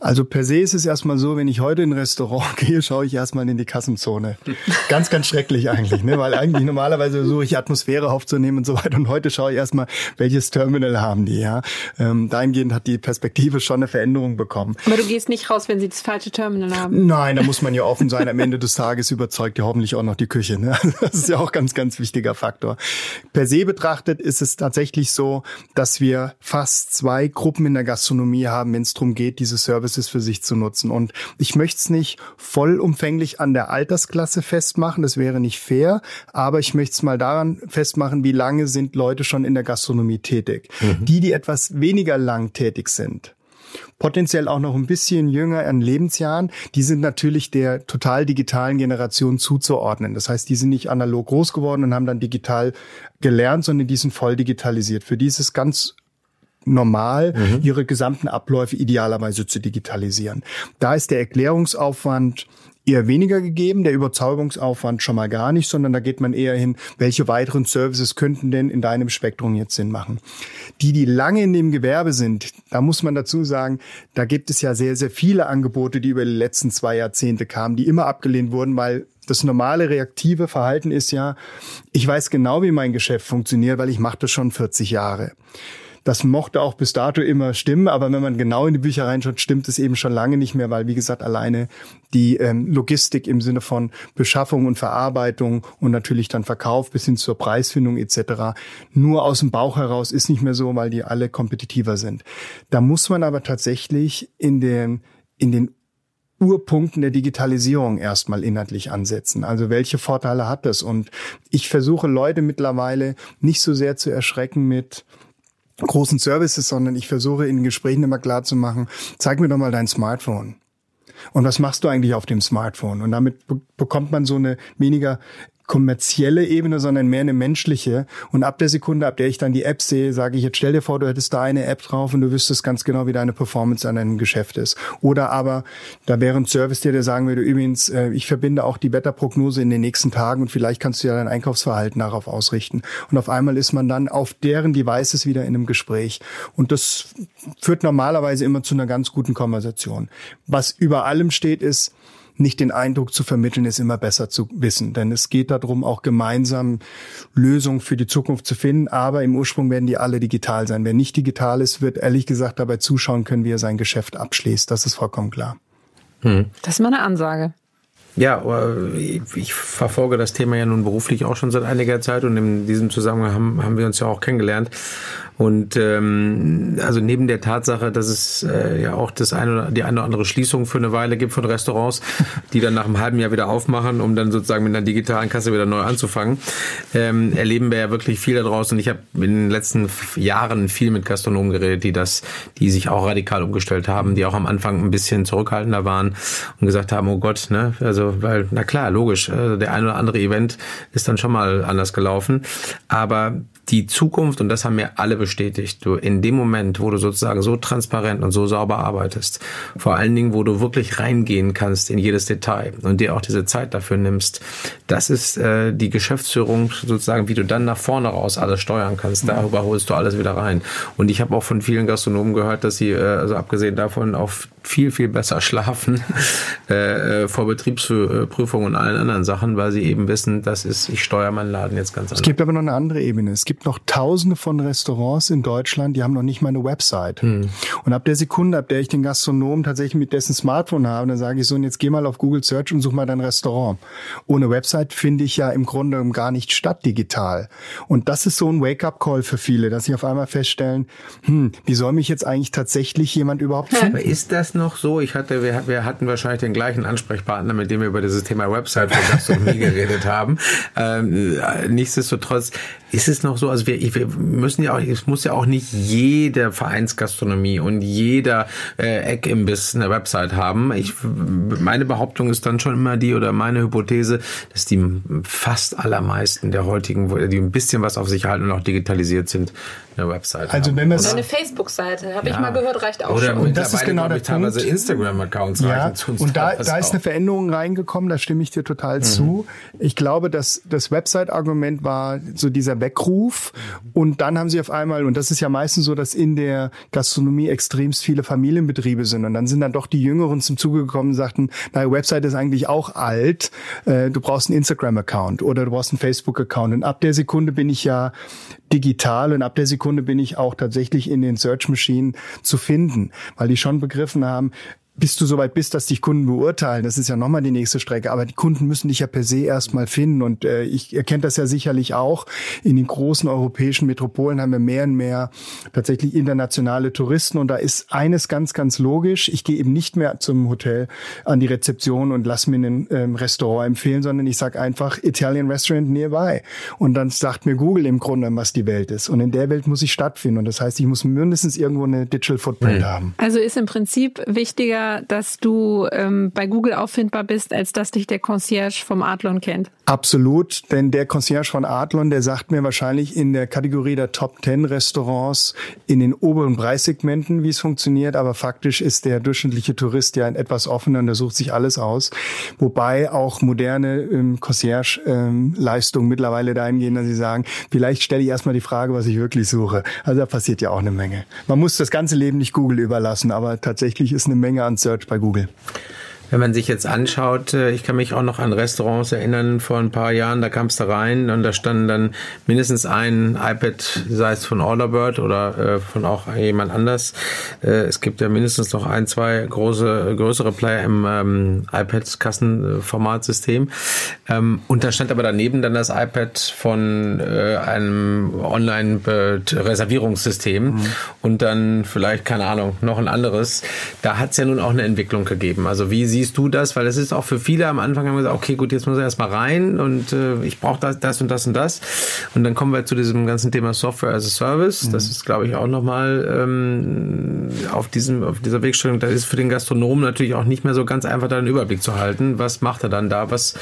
Also per se ist es erstmal so, wenn ich heute in ein Restaurant gehe, schaue ich erstmal in die Kassenzone. Ganz, ganz schrecklich eigentlich, ne? weil eigentlich normalerweise versuche ich Atmosphäre aufzunehmen und so weiter. Und heute schaue ich erstmal, welches Terminal haben die. Ja? Ähm, dahingehend hat die Perspektive schon eine Veränderung bekommen. Aber du gehst nicht raus, wenn sie das falsche Terminal haben. Nein, da muss man ja offen sein. Am Ende des Tages überzeugt ja hoffentlich auch noch die Küche. Ne? Das ist ja auch ganz, ganz wichtiger Faktor. Per se betrachtet ist es tatsächlich so, dass wir fast zwei Gruppen in der Gastronomie haben, wenn es darum geht, diese Service Services für sich zu nutzen. Und ich möchte es nicht vollumfänglich an der Altersklasse festmachen, das wäre nicht fair, aber ich möchte es mal daran festmachen, wie lange sind Leute schon in der Gastronomie tätig. Mhm. Die, die etwas weniger lang tätig sind, potenziell auch noch ein bisschen jünger an Lebensjahren, die sind natürlich der total digitalen Generation zuzuordnen. Das heißt, die sind nicht analog groß geworden und haben dann digital gelernt, sondern die sind voll digitalisiert. Für dieses ganz normal, mhm. ihre gesamten Abläufe idealerweise zu digitalisieren. Da ist der Erklärungsaufwand eher weniger gegeben, der Überzeugungsaufwand schon mal gar nicht, sondern da geht man eher hin, welche weiteren Services könnten denn in deinem Spektrum jetzt Sinn machen. Die, die lange in dem Gewerbe sind, da muss man dazu sagen, da gibt es ja sehr, sehr viele Angebote, die über die letzten zwei Jahrzehnte kamen, die immer abgelehnt wurden, weil das normale reaktive Verhalten ist ja, ich weiß genau, wie mein Geschäft funktioniert, weil ich mache das schon 40 Jahre. Das mochte auch bis dato immer stimmen, aber wenn man genau in die Bücher reinschaut, stimmt es eben schon lange nicht mehr, weil wie gesagt alleine die ähm, Logistik im Sinne von Beschaffung und Verarbeitung und natürlich dann Verkauf bis hin zur Preisfindung etc. nur aus dem Bauch heraus ist nicht mehr so, weil die alle kompetitiver sind. Da muss man aber tatsächlich in den in den Urpunkten der Digitalisierung erstmal inhaltlich ansetzen. Also welche Vorteile hat das? Und ich versuche Leute mittlerweile nicht so sehr zu erschrecken mit großen Services, sondern ich versuche in Gesprächen immer klar zu machen, zeig mir doch mal dein Smartphone. Und was machst du eigentlich auf dem Smartphone? Und damit bekommt man so eine weniger kommerzielle Ebene, sondern mehr eine menschliche. Und ab der Sekunde, ab der ich dann die App sehe, sage ich jetzt, stell dir vor, du hättest da eine App drauf und du wüsstest ganz genau, wie deine Performance an deinem Geschäft ist. Oder aber, da wäre ein Service dir, der sagen würde, übrigens, äh, ich verbinde auch die Wetterprognose in den nächsten Tagen und vielleicht kannst du ja dein Einkaufsverhalten darauf ausrichten. Und auf einmal ist man dann auf deren Devices wieder in einem Gespräch. Und das führt normalerweise immer zu einer ganz guten Konversation. Was über allem steht, ist, nicht den Eindruck zu vermitteln, ist immer besser zu wissen. Denn es geht darum, auch gemeinsam Lösungen für die Zukunft zu finden. Aber im Ursprung werden die alle digital sein. Wer nicht digital ist, wird ehrlich gesagt dabei zuschauen können, wie er sein Geschäft abschließt. Das ist vollkommen klar. Hm. Das ist mal eine Ansage. Ja, ich verfolge das Thema ja nun beruflich auch schon seit einiger Zeit und in diesem Zusammenhang haben, haben wir uns ja auch kennengelernt. Und ähm, also neben der Tatsache, dass es äh, ja auch das eine oder die eine oder andere Schließung für eine Weile gibt von Restaurants, die dann nach einem halben Jahr wieder aufmachen, um dann sozusagen mit einer digitalen Kasse wieder neu anzufangen, ähm, erleben wir ja wirklich viel da draußen. Ich habe in den letzten Jahren viel mit Gastronomen geredet, die das, die sich auch radikal umgestellt haben, die auch am Anfang ein bisschen zurückhaltender waren und gesagt haben, oh Gott, ne, also weil na klar, logisch, äh, der eine oder andere Event ist dann schon mal anders gelaufen, aber die Zukunft, und das haben mir alle bestätigt, du in dem Moment, wo du sozusagen so transparent und so sauber arbeitest, vor allen Dingen, wo du wirklich reingehen kannst in jedes Detail und dir auch diese Zeit dafür nimmst, das ist äh, die Geschäftsführung sozusagen, wie du dann nach vorne raus alles steuern kannst. Darüber holst du alles wieder rein. Und ich habe auch von vielen Gastronomen gehört, dass sie, äh, also abgesehen davon, auch viel, viel besser schlafen äh, äh vor Betriebsprüfungen und allen anderen Sachen, weil sie eben wissen, das ist, ich steuere meinen Laden jetzt ganz anders. Es gibt aber noch eine andere Ebene. Es gibt gibt noch tausende von Restaurants in Deutschland, die haben noch nicht mal eine Website. Hm. Und ab der Sekunde, ab der ich den Gastronomen tatsächlich mit dessen Smartphone habe, dann sage ich so, und jetzt geh mal auf Google Search und such mal dein Restaurant. Ohne Website finde ich ja im Grunde gar nicht statt digital. Und das ist so ein Wake-up-Call für viele, dass sie auf einmal feststellen, hm, wie soll mich jetzt eigentlich tatsächlich jemand überhaupt finden? Ist das noch so? Ich hatte, wir, wir hatten wahrscheinlich den gleichen Ansprechpartner, mit dem wir über dieses Thema Website für Gastronomie geredet haben. Ähm, nichtsdestotrotz ist es noch so, also wir, wir müssen ja auch, es muss ja auch nicht jede Vereinsgastronomie und jeder äh, Eckimbiss eine Website haben. Ich, meine Behauptung ist dann schon immer die oder meine Hypothese, dass die fast allermeisten der heutigen, die ein bisschen was auf sich halten und auch digitalisiert sind, eine Website also haben. Wenn Oder eine Facebook-Seite, habe ja. ich mal gehört, reicht auch Oder schon. Und das ist genau der Punkt. Instagram-Accounts ja, reichen Und da, da ist eine Veränderung reingekommen, da stimme ich dir total mhm. zu. Ich glaube, dass das Website-Argument war so dieser Weckruf und dann haben sie auf einmal, und das ist ja meistens so, dass in der Gastronomie extremst viele Familienbetriebe sind. Und dann sind dann doch die Jüngeren zum Zuge gekommen und sagten, na, Website ist eigentlich auch alt, äh, du brauchst einen Instagram-Account oder du brauchst einen Facebook-Account. Und ab der Sekunde bin ich ja digital und ab der Sekunde bin ich auch tatsächlich in den Search Machine zu finden, weil die schon begriffen haben, bis du soweit bist, dass dich Kunden beurteilen, das ist ja nochmal die nächste Strecke. Aber die Kunden müssen dich ja per se erstmal finden. Und äh, ich erkenne das ja sicherlich auch. In den großen europäischen Metropolen haben wir mehr und mehr tatsächlich internationale Touristen. Und da ist eines ganz, ganz logisch. Ich gehe eben nicht mehr zum Hotel an die Rezeption und lass mir ein ähm, Restaurant empfehlen, sondern ich sage einfach Italian Restaurant nearby. Und dann sagt mir Google im Grunde, was die Welt ist. Und in der Welt muss ich stattfinden. Und das heißt, ich muss mindestens irgendwo eine Digital Footprint mhm. haben. Also ist im Prinzip wichtiger, dass du ähm, bei Google auffindbar bist, als dass dich der Concierge vom Adlon kennt. Absolut, denn der Concierge von Adlon, der sagt mir wahrscheinlich in der Kategorie der Top 10 Restaurants in den oberen Preissegmenten, wie es funktioniert, aber faktisch ist der durchschnittliche Tourist ja ein etwas offener und der sucht sich alles aus. Wobei auch moderne ähm, Concierge-Leistungen ähm, mittlerweile dahin gehen, dass sie sagen, vielleicht stelle ich erstmal die Frage, was ich wirklich suche. Also da passiert ja auch eine Menge. Man muss das ganze Leben nicht Google überlassen, aber tatsächlich ist eine Menge an Search bei Google. Wenn man sich jetzt anschaut, äh, ich kann mich auch noch an Restaurants erinnern vor ein paar Jahren, da kam es da rein und da standen dann mindestens ein iPad, sei es von Orderbird oder äh, von auch jemand anders. Äh, es gibt ja mindestens noch ein, zwei große, größere Player im ähm, iPad-Kassenformatsystem. Ähm, und da stand aber daneben dann das iPad von äh, einem Online-Reservierungssystem mhm. und dann vielleicht, keine Ahnung, noch ein anderes. Da hat es ja nun auch eine Entwicklung gegeben. Also wie sie siehst du das? Weil das ist auch für viele am Anfang haben gesagt, okay, gut, jetzt muss er erstmal rein und äh, ich brauche das, das und das und das. Und dann kommen wir zu diesem ganzen Thema Software as a Service. Mhm. Das ist, glaube ich, auch nochmal ähm, auf, diesem, auf dieser Wegstellung. Da ist für den Gastronomen natürlich auch nicht mehr so ganz einfach, da einen Überblick zu halten. Was macht er dann da? Was,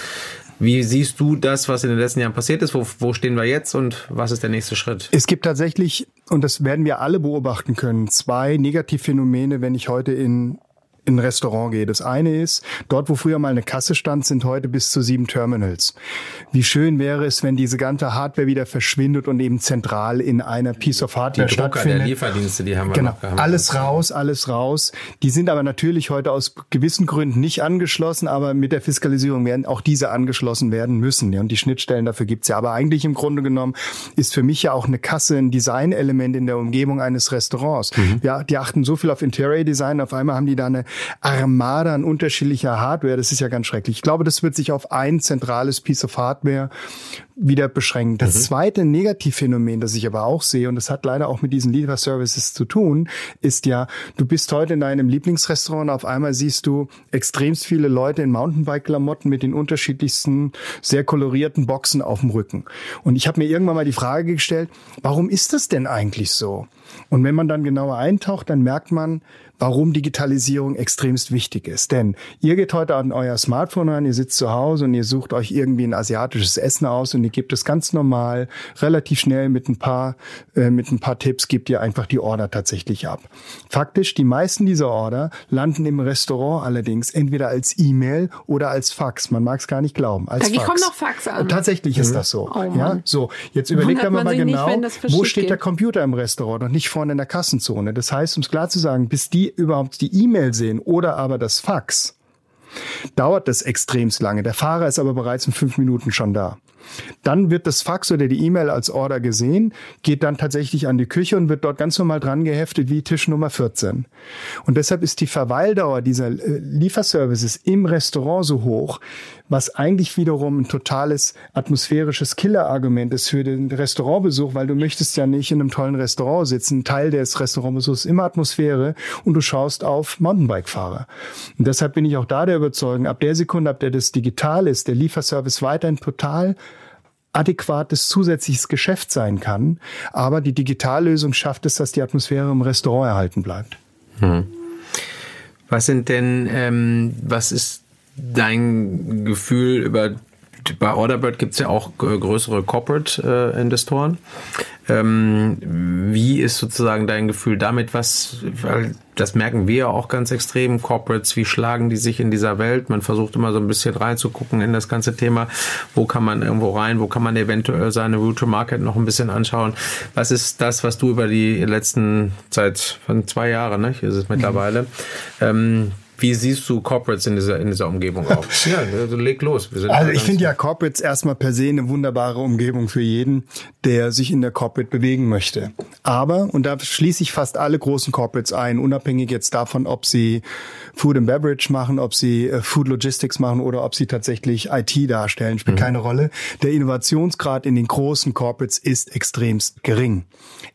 wie siehst du das, was in den letzten Jahren passiert ist? Wo, wo stehen wir jetzt und was ist der nächste Schritt? Es gibt tatsächlich, und das werden wir alle beobachten können, zwei Negativphänomene, wenn ich heute in in ein Restaurant gehe. Das eine ist, dort, wo früher mal eine Kasse stand, sind heute bis zu sieben Terminals. Wie schön wäre es, wenn diese ganze Hardware wieder verschwindet und eben zentral in einer Piece of Hardware die Drucker stattfindet. der Lieferdienste, die haben wir genau. noch. alles raus, alles raus. Die sind aber natürlich heute aus gewissen Gründen nicht angeschlossen, aber mit der Fiskalisierung werden auch diese angeschlossen werden müssen. Und die Schnittstellen dafür gibt's ja. Aber eigentlich im Grunde genommen ist für mich ja auch eine Kasse ein Designelement in der Umgebung eines Restaurants. Mhm. Ja, die achten so viel auf Interior Design, auf einmal haben die da eine Armada an unterschiedlicher Hardware. Das ist ja ganz schrecklich. Ich glaube, das wird sich auf ein zentrales Piece of Hardware wieder beschränken. Das mhm. zweite Negativphänomen, das ich aber auch sehe, und das hat leider auch mit diesen Lieferservices zu tun, ist ja, du bist heute in deinem Lieblingsrestaurant, auf einmal siehst du extremst viele Leute in Mountainbike-Klamotten mit den unterschiedlichsten, sehr kolorierten Boxen auf dem Rücken. Und ich habe mir irgendwann mal die Frage gestellt, warum ist das denn eigentlich so? Und wenn man dann genauer eintaucht, dann merkt man, warum Digitalisierung extremst wichtig ist. Denn ihr geht heute an euer Smartphone ran, ihr sitzt zu Hause und ihr sucht euch irgendwie ein asiatisches Essen aus und ihr gebt es ganz normal, relativ schnell mit ein paar, äh, mit ein paar Tipps gebt ihr einfach die Order tatsächlich ab. Faktisch, die meisten dieser Order landen im Restaurant allerdings entweder als E-Mail oder als Fax. Man mag es gar nicht glauben. Als da Fax. kommen noch Fax an. Und tatsächlich mhm. ist das so. Oh ja, so. Jetzt überlegt man mal genau, nicht, wo steht geht. der Computer im Restaurant und nicht vorne in der Kassenzone. Das heißt, um es klar zu sagen, bis die überhaupt die E-Mail sehen oder aber das Fax, dauert das extremst lange. Der Fahrer ist aber bereits in fünf Minuten schon da. Dann wird das Fax oder die E-Mail als Order gesehen, geht dann tatsächlich an die Küche und wird dort ganz normal dran geheftet wie Tisch Nummer 14. Und deshalb ist die Verweildauer dieser äh, Lieferservices im Restaurant so hoch, was eigentlich wiederum ein totales atmosphärisches Killerargument ist für den Restaurantbesuch, weil du möchtest ja nicht in einem tollen Restaurant sitzen. Teil des Restaurantbesuchs ist immer Atmosphäre und du schaust auf Mountainbike-Fahrer. Und deshalb bin ich auch da der Überzeugung, ab der Sekunde, ab der das digital ist, der Lieferservice weiterhin total adäquates zusätzliches Geschäft sein kann. Aber die Digitallösung schafft es, dass die Atmosphäre im Restaurant erhalten bleibt. Hm. Was sind denn, ähm, was ist dein Gefühl über bei Orderbird gibt es ja auch größere Corporate-Investoren. Äh, ähm, wie ist sozusagen dein Gefühl damit, was, weil das merken wir auch ganz extrem, Corporates, wie schlagen die sich in dieser Welt? Man versucht immer so ein bisschen reinzugucken in das ganze Thema. Wo kann man irgendwo rein? Wo kann man eventuell seine Route to Market noch ein bisschen anschauen? Was ist das, was du über die letzten Zeit von zwei Jahren, ne? Hier ist es mittlerweile, mhm. ähm, wie siehst du Corporates in dieser, in dieser Umgebung auch? ja, also leg los. also ich finde ja Corporates erstmal per se eine wunderbare Umgebung für jeden, der sich in der Corporate bewegen möchte. Aber, und da schließe ich fast alle großen Corporates ein, unabhängig jetzt davon, ob sie Food and Beverage machen, ob sie äh, Food Logistics machen oder ob sie tatsächlich IT darstellen, spielt mhm. keine Rolle. Der Innovationsgrad in den großen Corporates ist extremst gering.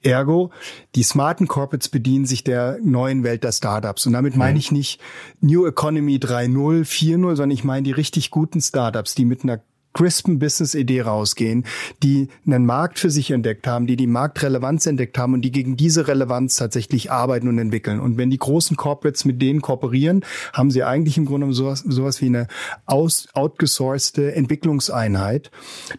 Ergo, die smarten Corporates bedienen sich der neuen Welt der Startups. Und damit meine mhm. ich nicht New Economy 3.0, 4.0, sondern ich meine die richtig guten Startups, die mit einer crispen Business-Idee rausgehen, die einen Markt für sich entdeckt haben, die die Marktrelevanz entdeckt haben und die gegen diese Relevanz tatsächlich arbeiten und entwickeln. Und wenn die großen Corporates mit denen kooperieren, haben sie eigentlich im Grunde sowas, sowas wie eine aus, outgesourcete Entwicklungseinheit,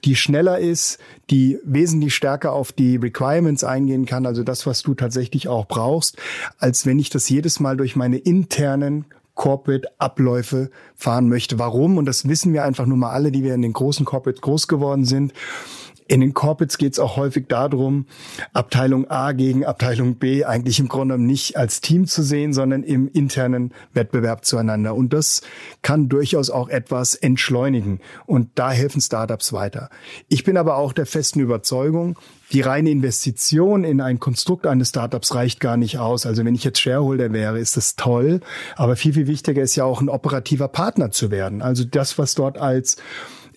die schneller ist, die wesentlich stärker auf die Requirements eingehen kann, also das, was du tatsächlich auch brauchst, als wenn ich das jedes Mal durch meine internen Corporate-Abläufe fahren möchte. Warum? Und das wissen wir einfach nur mal alle, die wir in den großen Corporate groß geworden sind. In den Corporates geht es auch häufig darum, Abteilung A gegen Abteilung B eigentlich im Grunde nicht als Team zu sehen, sondern im internen Wettbewerb zueinander. Und das kann durchaus auch etwas entschleunigen. Und da helfen Startups weiter. Ich bin aber auch der festen Überzeugung, die reine Investition in ein Konstrukt eines Startups reicht gar nicht aus. Also wenn ich jetzt Shareholder wäre, ist das toll. Aber viel, viel wichtiger ist ja auch ein operativer Partner zu werden. Also das, was dort als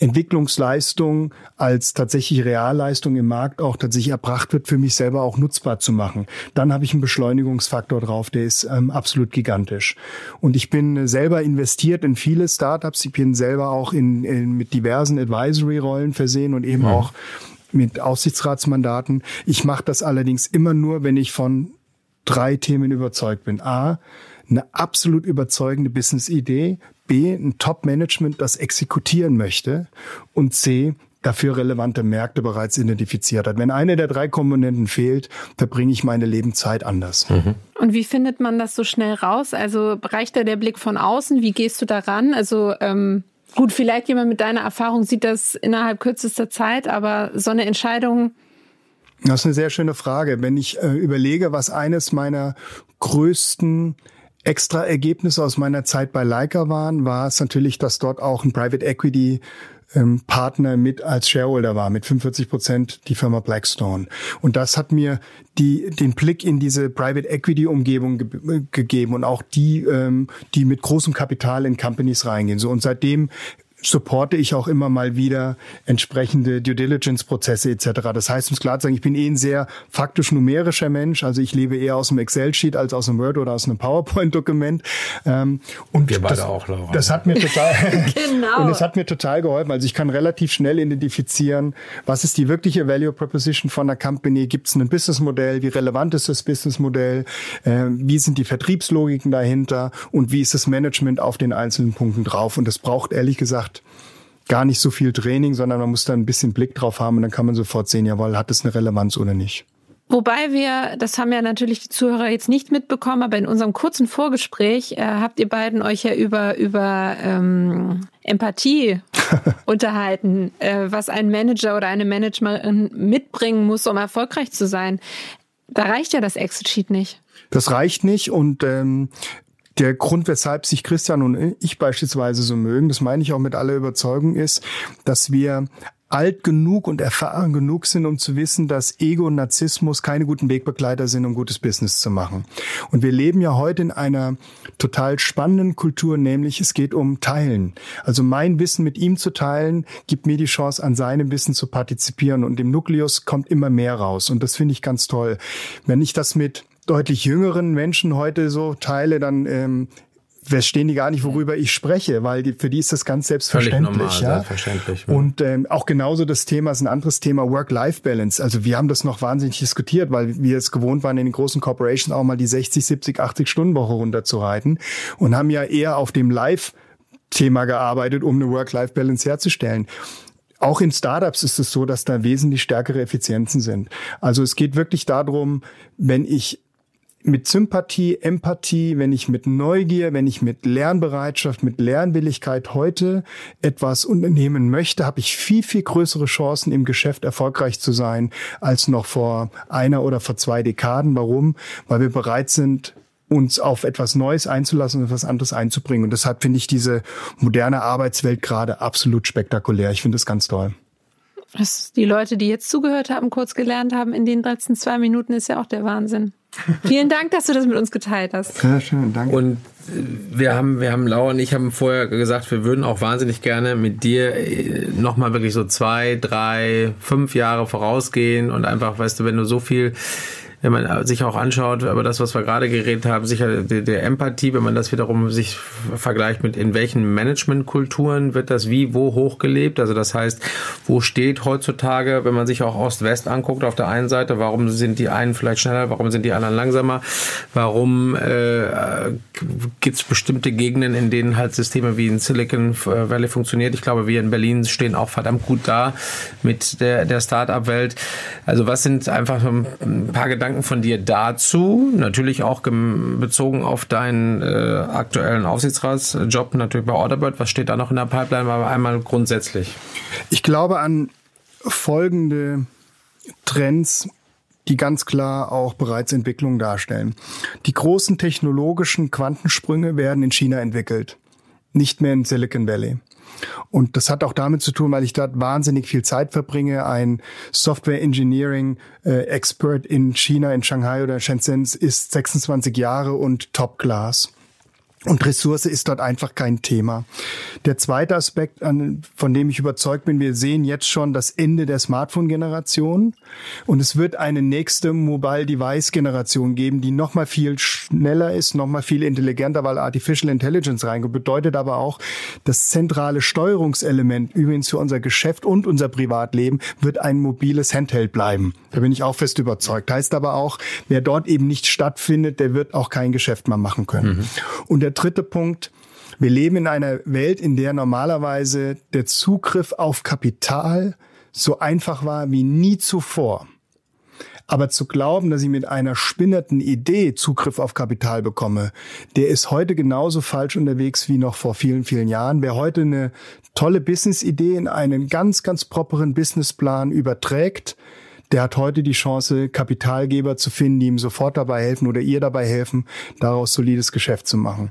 Entwicklungsleistung als tatsächlich Realleistung im Markt auch tatsächlich erbracht wird, für mich selber auch nutzbar zu machen. Dann habe ich einen Beschleunigungsfaktor drauf, der ist ähm, absolut gigantisch. Und ich bin selber investiert in viele Startups. Ich bin selber auch in, in mit diversen Advisory-Rollen versehen und eben mhm. auch mit Aufsichtsratsmandaten. Ich mache das allerdings immer nur, wenn ich von drei Themen überzeugt bin. A, eine absolut überzeugende Business-Idee. B, ein Top-Management, das exekutieren möchte. Und C, dafür relevante Märkte bereits identifiziert hat. Wenn eine der drei Komponenten fehlt, verbringe ich meine Lebenszeit anders. Mhm. Und wie findet man das so schnell raus? Also reicht da der Blick von außen? Wie gehst du daran? Also ähm, Gut, vielleicht jemand mit deiner Erfahrung sieht das innerhalb kürzester Zeit, aber so eine Entscheidung. Das ist eine sehr schöne Frage. Wenn ich äh, überlege, was eines meiner größten extra Ergebnisse aus meiner Zeit bei Leica waren, war es natürlich, dass dort auch ein Private Equity ähm, Partner mit als Shareholder war, mit 45 Prozent die Firma Blackstone. Und das hat mir die, den Blick in diese Private Equity Umgebung ge gegeben und auch die, ähm, die mit großem Kapital in Companies reingehen. So und seitdem supporte ich auch immer mal wieder entsprechende Due Diligence-Prozesse etc. Das heißt, um es klar zu sagen, ich bin eh ein sehr faktisch numerischer Mensch. Also ich lebe eher aus einem Excel-Sheet als aus einem Word oder aus einem PowerPoint-Dokument. Ähm, und Wir beide das, auch, Laura. Das hat mir total, genau. und das hat mir total geholfen. Also ich kann relativ schnell identifizieren, was ist die wirkliche Value Proposition von einer Company? Gibt es ein Businessmodell? Wie relevant ist das Businessmodell? Äh, wie sind die Vertriebslogiken dahinter? Und wie ist das Management auf den einzelnen Punkten drauf? Und das braucht ehrlich gesagt, gar nicht so viel Training, sondern man muss da ein bisschen Blick drauf haben und dann kann man sofort sehen, jawohl, hat es eine Relevanz oder nicht. Wobei wir, das haben ja natürlich die Zuhörer jetzt nicht mitbekommen, aber in unserem kurzen Vorgespräch äh, habt ihr beiden euch ja über, über ähm, Empathie unterhalten, äh, was ein Manager oder eine Managerin mitbringen muss, um erfolgreich zu sein. Da reicht ja das Exit-Sheet nicht. Das reicht nicht und ähm, der Grund, weshalb sich Christian und ich beispielsweise so mögen, das meine ich auch mit aller Überzeugung, ist, dass wir alt genug und erfahren genug sind, um zu wissen, dass Ego und Narzissmus keine guten Wegbegleiter sind, um gutes Business zu machen. Und wir leben ja heute in einer total spannenden Kultur, nämlich es geht um Teilen. Also mein Wissen mit ihm zu teilen, gibt mir die Chance, an seinem Wissen zu partizipieren und im Nukleus kommt immer mehr raus. Und das finde ich ganz toll. Wenn ich das mit deutlich jüngeren Menschen heute so teile, dann ähm, verstehen die gar nicht, worüber ich spreche, weil die, für die ist das ganz selbstverständlich. Normal, ja? selbstverständlich. Ja. Und ähm, auch genauso das Thema ist ein anderes Thema, Work-Life-Balance. Also wir haben das noch wahnsinnig diskutiert, weil wir es gewohnt waren, in den großen Corporations auch mal die 60, 70, 80 Stunden Woche runterzureiten und haben ja eher auf dem Live Thema gearbeitet, um eine Work-Life-Balance herzustellen. Auch in Startups ist es so, dass da wesentlich stärkere Effizienzen sind. Also es geht wirklich darum, wenn ich mit Sympathie, Empathie, wenn ich mit Neugier, wenn ich mit Lernbereitschaft, mit Lernwilligkeit heute etwas unternehmen möchte, habe ich viel, viel größere Chancen im Geschäft erfolgreich zu sein als noch vor einer oder vor zwei Dekaden. Warum? Weil wir bereit sind, uns auf etwas Neues einzulassen und etwas anderes einzubringen. Und deshalb finde ich diese moderne Arbeitswelt gerade absolut spektakulär. Ich finde das ganz toll. Was die Leute, die jetzt zugehört haben, kurz gelernt haben in den letzten zwei Minuten, ist ja auch der Wahnsinn. Vielen Dank, dass du das mit uns geteilt hast. Sehr schön, danke. Und wir haben, wir haben Laura und ich haben vorher gesagt, wir würden auch wahnsinnig gerne mit dir äh, nochmal wirklich so zwei, drei, fünf Jahre vorausgehen und einfach, weißt du, wenn du so viel wenn man sich auch anschaut, aber das, was wir gerade geredet haben, sicher der, der Empathie, wenn man das wiederum sich vergleicht mit in welchen Managementkulturen wird das wie wo hochgelebt. Also das heißt, wo steht heutzutage, wenn man sich auch Ost-West anguckt, auf der einen Seite, warum sind die einen vielleicht schneller, warum sind die anderen langsamer, warum äh, gibt es bestimmte Gegenden, in denen halt Systeme wie in Silicon Valley funktioniert. Ich glaube, wir in Berlin stehen auch verdammt gut da mit der, der Start-up-Welt. Also was sind einfach ein paar Gedanken, Gedanken von dir dazu, natürlich auch bezogen auf deinen äh, aktuellen Aufsichtsratsjob, natürlich bei Orderbird. Was steht da noch in der Pipeline, aber einmal grundsätzlich? Ich glaube an folgende Trends die ganz klar auch bereits Entwicklungen darstellen. Die großen technologischen Quantensprünge werden in China entwickelt, nicht mehr in Silicon Valley. Und das hat auch damit zu tun, weil ich dort wahnsinnig viel Zeit verbringe. Ein Software Engineering äh, Expert in China, in Shanghai oder Shenzhen ist 26 Jahre und Top Class. Und Ressource ist dort einfach kein Thema. Der zweite Aspekt, von dem ich überzeugt bin, wir sehen jetzt schon das Ende der Smartphone-Generation und es wird eine nächste Mobile-Device-Generation geben, die noch mal viel schneller ist, noch mal viel intelligenter, weil Artificial Intelligence reinkommt. Bedeutet aber auch, das zentrale Steuerungselement übrigens für unser Geschäft und unser Privatleben wird ein mobiles Handheld bleiben. Da bin ich auch fest überzeugt. Heißt aber auch, wer dort eben nicht stattfindet, der wird auch kein Geschäft mehr machen können. Mhm. Und der dritte Punkt, wir leben in einer Welt, in der normalerweise der Zugriff auf Kapital so einfach war wie nie zuvor. Aber zu glauben, dass ich mit einer spinnerten Idee Zugriff auf Kapital bekomme, der ist heute genauso falsch unterwegs wie noch vor vielen, vielen Jahren. Wer heute eine tolle Business-Idee in einen ganz, ganz properen Businessplan überträgt, der hat heute die Chance, Kapitalgeber zu finden, die ihm sofort dabei helfen oder ihr dabei helfen, daraus solides Geschäft zu machen.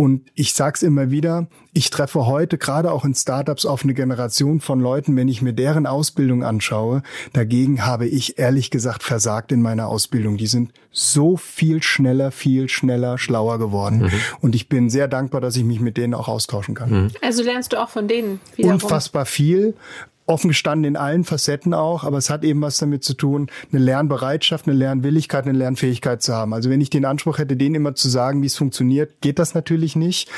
Und ich sag's immer wieder, ich treffe heute gerade auch in Startups auf eine Generation von Leuten, wenn ich mir deren Ausbildung anschaue. Dagegen habe ich ehrlich gesagt versagt in meiner Ausbildung. Die sind so viel schneller, viel schneller, schlauer geworden. Mhm. Und ich bin sehr dankbar, dass ich mich mit denen auch austauschen kann. Mhm. Also lernst du auch von denen wiederum. Unfassbar viel offen gestanden in allen Facetten auch, aber es hat eben was damit zu tun, eine Lernbereitschaft, eine Lernwilligkeit, eine Lernfähigkeit zu haben. Also wenn ich den Anspruch hätte, denen immer zu sagen, wie es funktioniert, geht das natürlich nicht.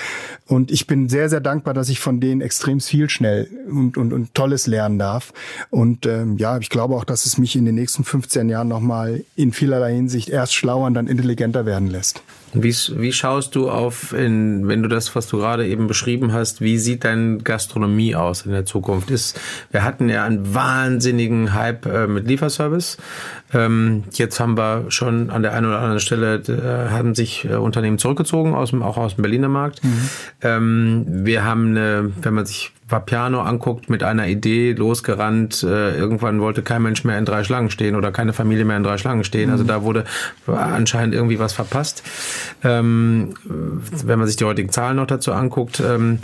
Und ich bin sehr, sehr dankbar, dass ich von denen extrem viel schnell und, und, und Tolles lernen darf. Und ähm, ja, ich glaube auch, dass es mich in den nächsten 15 Jahren nochmal in vielerlei Hinsicht erst schlauer und dann intelligenter werden lässt. Wie, wie schaust du auf, in, wenn du das, was du gerade eben beschrieben hast, wie sieht deine Gastronomie aus in der Zukunft? Ist, wir hatten ja einen wahnsinnigen Hype äh, mit Lieferservice. Ähm, jetzt haben wir schon an der einen oder anderen Stelle, äh, haben sich äh, Unternehmen zurückgezogen, aus dem, auch aus dem Berliner Markt. Mhm. Ähm, wir haben eine, wenn man sich Vapiano anguckt, mit einer Idee losgerannt. Äh, irgendwann wollte kein Mensch mehr in drei Schlangen stehen oder keine Familie mehr in drei Schlangen stehen. Also mhm. Also da wurde anscheinend irgendwie was verpasst. Ähm, wenn man sich die heutigen Zahlen noch dazu anguckt, ähm,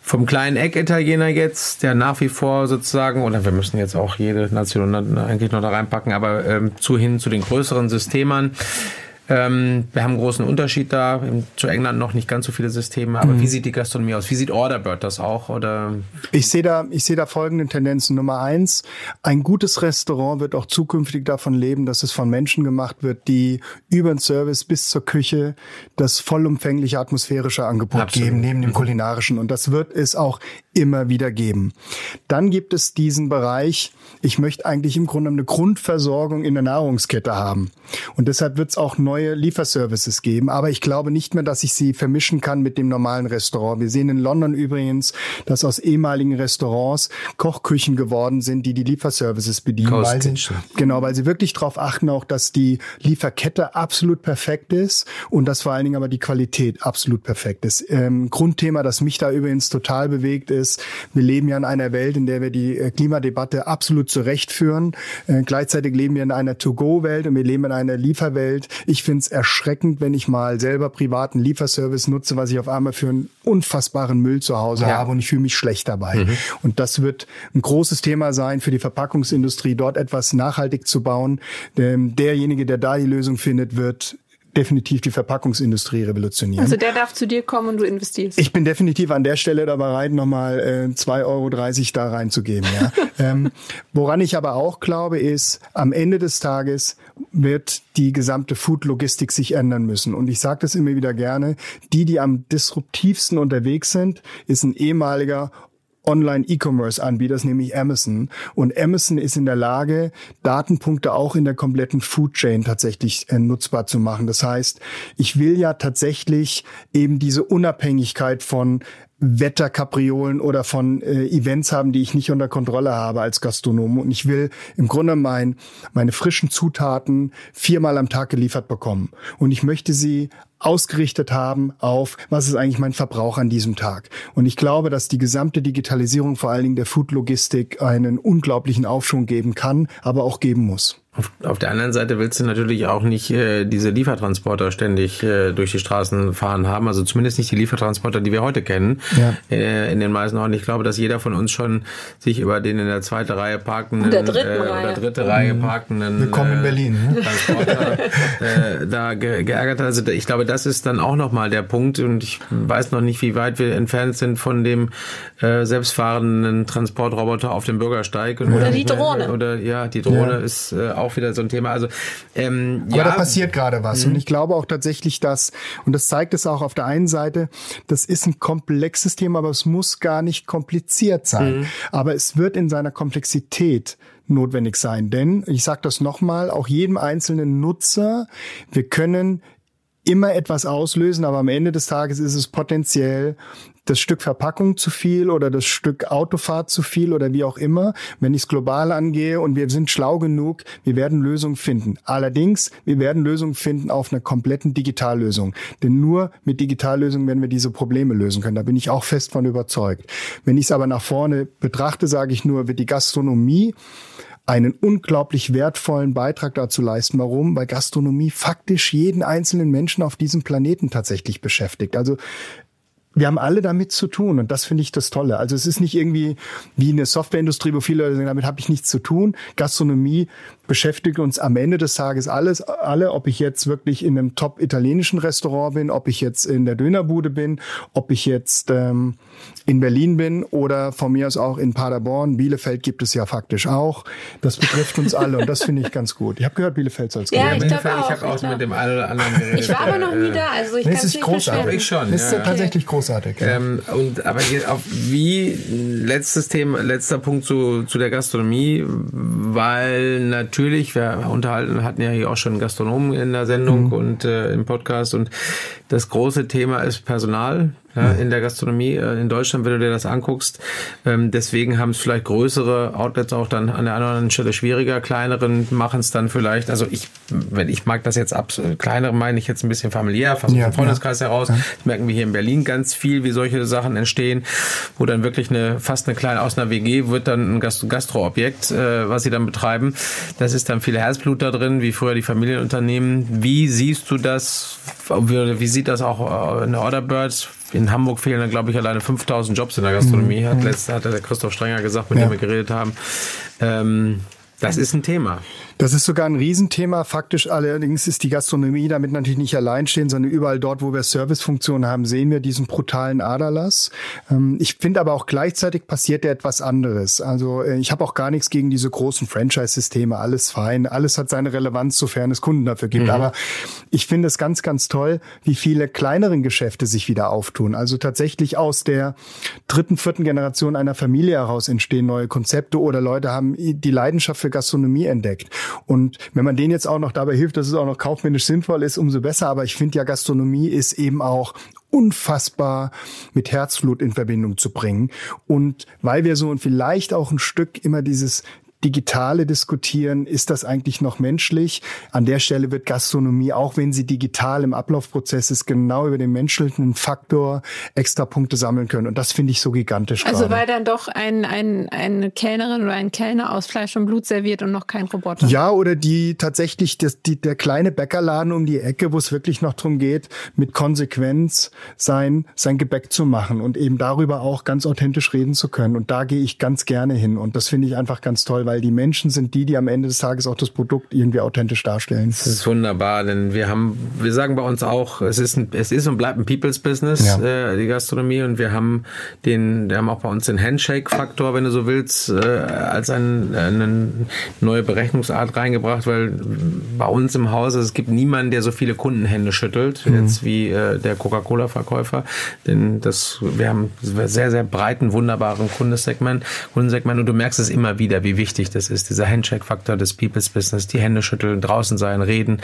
vom kleinen Eck-Italiener jetzt, der nach wie vor sozusagen, oder wir müssen jetzt auch jede Nation eigentlich noch da reinpacken, aber ähm, zu hin zu den größeren Systemern. Ähm, wir haben einen großen Unterschied da. Zu England noch nicht ganz so viele Systeme. Aber mhm. wie sieht die Gastronomie aus? Wie sieht Orderbird das auch? Oder? Ich sehe da, ich sehe da folgende Tendenzen. Nummer eins. Ein gutes Restaurant wird auch zukünftig davon leben, dass es von Menschen gemacht wird, die über den Service bis zur Küche das vollumfängliche atmosphärische Angebot Absolut. geben, neben dem mhm. kulinarischen. Und das wird es auch immer wieder geben. Dann gibt es diesen Bereich, ich möchte eigentlich im Grunde eine Grundversorgung in der Nahrungskette haben. Und deshalb wird es auch neue Lieferservices geben. Aber ich glaube nicht mehr, dass ich sie vermischen kann mit dem normalen Restaurant. Wir sehen in London übrigens, dass aus ehemaligen Restaurants Kochküchen geworden sind, die die Lieferservices bedienen. Weil sie, genau, weil sie wirklich darauf achten, auch dass die Lieferkette absolut perfekt ist und dass vor allen Dingen aber die Qualität absolut perfekt ist. Ähm, Grundthema, das mich da übrigens total bewegt, ist, wir leben ja in einer Welt, in der wir die äh, Klimadebatte absolut zurechtführen. Äh, gleichzeitig leben wir in einer To-Go-Welt und wir leben in einer Lieferwelt. Ich finde es erschreckend, wenn ich mal selber privaten Lieferservice nutze, was ich auf einmal für einen unfassbaren Müll zu Hause ja. habe und ich fühle mich schlecht dabei. Mhm. Und das wird ein großes Thema sein für die Verpackungsindustrie, dort etwas nachhaltig zu bauen. Ähm, derjenige, der da die Lösung findet, wird definitiv die Verpackungsindustrie revolutionieren. Also der darf zu dir kommen und du investierst. Ich bin definitiv an der Stelle da bereit, nochmal äh, 2,30 Euro da reinzugeben. Ja. ähm, woran ich aber auch glaube, ist, am Ende des Tages wird die gesamte Food-Logistik sich ändern müssen. Und ich sage das immer wieder gerne, die, die am disruptivsten unterwegs sind, ist ein ehemaliger Online-E-Commerce-Anbieters, nämlich Amazon. Und Amazon ist in der Lage, Datenpunkte auch in der kompletten Food Chain tatsächlich äh, nutzbar zu machen. Das heißt, ich will ja tatsächlich eben diese Unabhängigkeit von Wetterkapriolen oder von äh, Events haben, die ich nicht unter Kontrolle habe als Gastronom. Und ich will im Grunde mein, meine frischen Zutaten viermal am Tag geliefert bekommen. Und ich möchte sie ausgerichtet haben auf, was ist eigentlich mein Verbrauch an diesem Tag. Und ich glaube, dass die gesamte Digitalisierung, vor allen Dingen der Food-Logistik, einen unglaublichen Aufschwung geben kann, aber auch geben muss. Auf, auf, der anderen Seite willst du natürlich auch nicht äh, diese Liefertransporter ständig äh, durch die Straßen fahren haben. Also zumindest nicht die Liefertransporter, die wir heute kennen. Ja. Äh, in den meisten Orten. Ich glaube, dass jeder von uns schon sich über den in der zweiten Reihe parkenden oder dritten äh, Reihe. oder dritte Reihe mhm. parkenden Willkommen in Berlin, ne? Transporter äh, da ge geärgert hat. Also ich glaube, das ist dann auch nochmal der Punkt. Und ich weiß noch nicht, wie weit wir entfernt sind von dem äh, selbstfahrenden Transportroboter auf dem Bürgersteig. oder die Drohne. Oder ja, die Drohne ja. ist äh, auch auch wieder so ein Thema. Also, ähm, Aber ja. da passiert gerade was. Mhm. Und ich glaube auch tatsächlich, dass, und das zeigt es auch auf der einen Seite, das ist ein komplexes Thema, aber es muss gar nicht kompliziert sein. Mhm. Aber es wird in seiner Komplexität notwendig sein. Denn, ich sage das nochmal, auch jedem einzelnen Nutzer, wir können immer etwas auslösen, aber am Ende des Tages ist es potenziell das Stück Verpackung zu viel oder das Stück Autofahrt zu viel oder wie auch immer. Wenn ich es global angehe und wir sind schlau genug, wir werden Lösungen finden. Allerdings, wir werden Lösungen finden auf einer kompletten Digitallösung. Denn nur mit Digitallösungen werden wir diese Probleme lösen können. Da bin ich auch fest von überzeugt. Wenn ich es aber nach vorne betrachte, sage ich nur, wird die Gastronomie einen unglaublich wertvollen Beitrag dazu leisten. Warum? Weil Gastronomie faktisch jeden einzelnen Menschen auf diesem Planeten tatsächlich beschäftigt. Also wir haben alle damit zu tun und das finde ich das Tolle. Also es ist nicht irgendwie wie eine Softwareindustrie, wo viele Leute sagen, damit habe ich nichts zu tun. Gastronomie beschäftigt uns am Ende des Tages alles, alle, ob ich jetzt wirklich in einem top italienischen Restaurant bin, ob ich jetzt in der Dönerbude bin, ob ich jetzt ähm, in Berlin bin oder von mir aus auch in Paderborn. Bielefeld gibt es ja faktisch auch. Das betrifft uns alle und das finde ich ganz gut. Ich habe gehört, Bielefeld soll es geben. Ja, ich, ich habe auch, mit dem einen oder anderen geredet. Ich war aber noch nie da, also ich kann es nicht großartig. Ich schon. Das ist ja. tatsächlich großartig. Ähm, und aber hier auf wie letztes Thema, letzter Punkt zu, zu der Gastronomie, weil natürlich wir unterhalten hatten ja hier auch schon Gastronomen in der Sendung mhm. und äh, im Podcast und das große Thema ist Personal ja, in der Gastronomie äh, in Deutschland, wenn du dir das anguckst. Ähm, deswegen haben es vielleicht größere Outlets auch dann an der anderen Stelle schwieriger. Kleineren machen es dann vielleicht, also ich, wenn ich mag das jetzt ab, kleinere meine ich jetzt ein bisschen familiär, fast ja, vom Freundeskreis ja. heraus. Das merken wir hier in Berlin ganz viel, wie solche Sachen entstehen, wo dann wirklich eine, fast eine kleine, aus einer WG wird dann ein Gastro Gastroobjekt, äh, was sie dann betreiben. Das ist dann viel Herzblut da drin, wie früher die Familienunternehmen. Wie siehst du das? Wie sieht das auch in Orderbirds? In Hamburg fehlen, glaube ich, alleine 5000 Jobs in der Gastronomie, hat, mhm. letzte, hat der Christoph Strenger gesagt, mit ja. dem wir geredet haben. Ähm, das ist ein Thema. Das ist sogar ein Riesenthema. Faktisch allerdings ist die Gastronomie damit natürlich nicht alleinstehend, sondern überall dort, wo wir Servicefunktionen haben, sehen wir diesen brutalen Aderlass. Ähm, ich finde aber auch gleichzeitig passiert ja etwas anderes. Also äh, ich habe auch gar nichts gegen diese großen Franchise-Systeme. Alles fein. Alles hat seine Relevanz, sofern es Kunden dafür gibt. Mhm. Aber ich finde es ganz, ganz toll, wie viele kleineren Geschäfte sich wieder auftun. Also tatsächlich aus der dritten, vierten Generation einer Familie heraus entstehen neue Konzepte oder Leute haben die Leidenschaft für Gastronomie entdeckt. Und wenn man denen jetzt auch noch dabei hilft, dass es auch noch kaufmännisch sinnvoll ist, umso besser. Aber ich finde ja, Gastronomie ist eben auch unfassbar mit Herzflut in Verbindung zu bringen. Und weil wir so und vielleicht auch ein Stück immer dieses Digitale diskutieren, ist das eigentlich noch menschlich? An der Stelle wird Gastronomie, auch wenn sie digital im Ablaufprozess ist, genau über den menschlichen Faktor extra Punkte sammeln können. Und das finde ich so gigantisch. Also gerade. weil dann doch ein, ein, eine Kellnerin oder ein Kellner aus Fleisch und Blut serviert und noch kein Roboter. Ja, oder die tatsächlich das, die, der kleine Bäckerladen um die Ecke, wo es wirklich noch darum geht, mit Konsequenz sein, sein Gebäck zu machen und eben darüber auch ganz authentisch reden zu können. Und da gehe ich ganz gerne hin. Und das finde ich einfach ganz toll, weil die Menschen sind die, die am Ende des Tages auch das Produkt irgendwie authentisch darstellen. Das ist wunderbar, denn wir haben, wir sagen bei uns auch, es ist ein, es ist und bleibt ein People's Business, ja. äh, die Gastronomie, und wir haben den, wir haben auch bei uns den Handshake-Faktor, wenn du so willst, äh, als ein, eine neue Berechnungsart reingebracht, weil bei uns im Hause es gibt niemanden, der so viele Kundenhände schüttelt mhm. jetzt wie äh, der Coca-Cola-Verkäufer, denn das, wir haben sehr sehr breiten, wunderbaren Kundensegment, Kundensegment, und du merkst es immer wieder, wie wichtig wichtig das ist, dieser Handshake-Faktor des People's Business, die Hände schütteln, draußen sein, reden.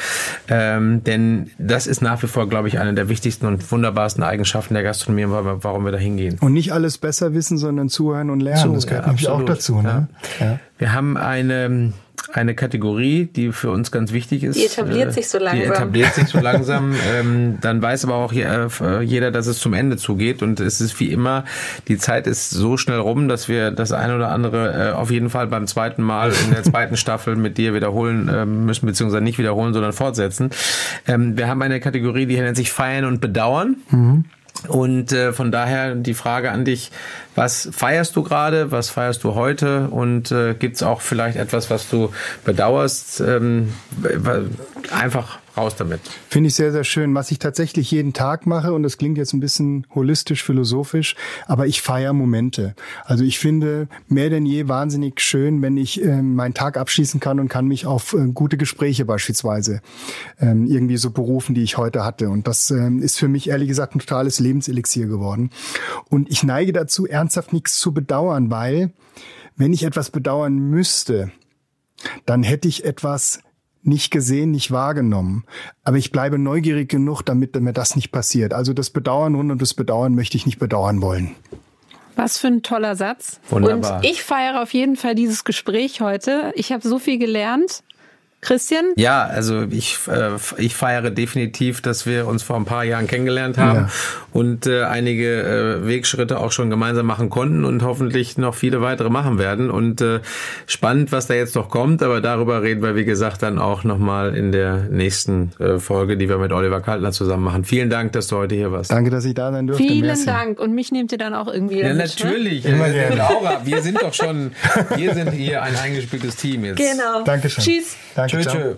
Ähm, denn das ist nach wie vor, glaube ich, eine der wichtigsten und wunderbarsten Eigenschaften der Gastronomie, warum wir da hingehen. Und nicht alles besser wissen, sondern zuhören und lernen. So, das gehört ja, nämlich auch absolut. dazu. Ne? Ja. Wir haben eine eine Kategorie, die für uns ganz wichtig ist. Die etabliert sich so langsam. Die etabliert sich so langsam. ähm, dann weiß aber auch jeder, dass es zum Ende zugeht. Und es ist wie immer, die Zeit ist so schnell rum, dass wir das eine oder andere äh, auf jeden Fall beim zweiten Mal in der zweiten Staffel mit dir wiederholen äh, müssen, beziehungsweise nicht wiederholen, sondern fortsetzen. Ähm, wir haben eine Kategorie, die nennt sich Feiern und Bedauern. Mhm. Und äh, von daher die Frage an dich, was feierst du gerade, was feierst du heute und äh, gibt es auch vielleicht etwas, was du bedauerst? Ähm, einfach raus damit. Finde ich sehr, sehr schön. Was ich tatsächlich jeden Tag mache, und das klingt jetzt ein bisschen holistisch, philosophisch, aber ich feiere Momente. Also ich finde mehr denn je wahnsinnig schön, wenn ich äh, meinen Tag abschließen kann und kann mich auf äh, gute Gespräche beispielsweise ähm, irgendwie so berufen, die ich heute hatte. Und das ähm, ist für mich ehrlich gesagt ein totales Lebenselixier geworden. Und ich neige dazu, ernsthaft nichts zu bedauern, weil wenn ich etwas bedauern müsste, dann hätte ich etwas nicht gesehen, nicht wahrgenommen. Aber ich bleibe neugierig genug, damit mir das nicht passiert. Also das Bedauern rund um das Bedauern möchte ich nicht bedauern wollen. Was für ein toller Satz. Wunderbar. Und ich feiere auf jeden Fall dieses Gespräch heute. Ich habe so viel gelernt. Christian? Ja, also ich, äh, ich feiere definitiv, dass wir uns vor ein paar Jahren kennengelernt haben ja. und äh, einige äh, Wegschritte auch schon gemeinsam machen konnten und hoffentlich noch viele weitere machen werden. Und äh, spannend, was da jetzt noch kommt, aber darüber reden wir, wie gesagt, dann auch nochmal in der nächsten äh, Folge, die wir mit Oliver Kaltner zusammen machen. Vielen Dank, dass du heute hier warst. Danke, dass ich da sein durfte. Vielen Merci. Dank. Und mich nehmt ihr dann auch irgendwie Ja, mit, natürlich. Ne? Immer gerne. Laura, wir sind doch schon, wir sind hier ein eingespieltes Team jetzt. Genau. Dankeschön. Tschüss. Danke, tschö, tschö.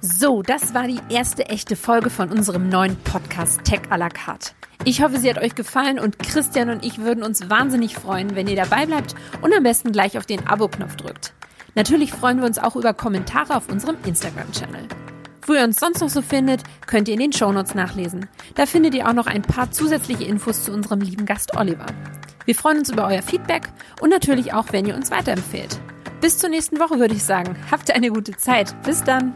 So, das war die erste echte Folge von unserem neuen Podcast Tech à la carte. Ich hoffe, sie hat euch gefallen und Christian und ich würden uns wahnsinnig freuen, wenn ihr dabei bleibt und am besten gleich auf den Abo-Knopf drückt. Natürlich freuen wir uns auch über Kommentare auf unserem Instagram-Channel. Wo ihr uns sonst noch so findet, könnt ihr in den Shownotes nachlesen. Da findet ihr auch noch ein paar zusätzliche Infos zu unserem lieben Gast Oliver. Wir freuen uns über euer Feedback und natürlich auch, wenn ihr uns weiterempfehlt. Bis zur nächsten Woche würde ich sagen. Habt ihr eine gute Zeit. Bis dann.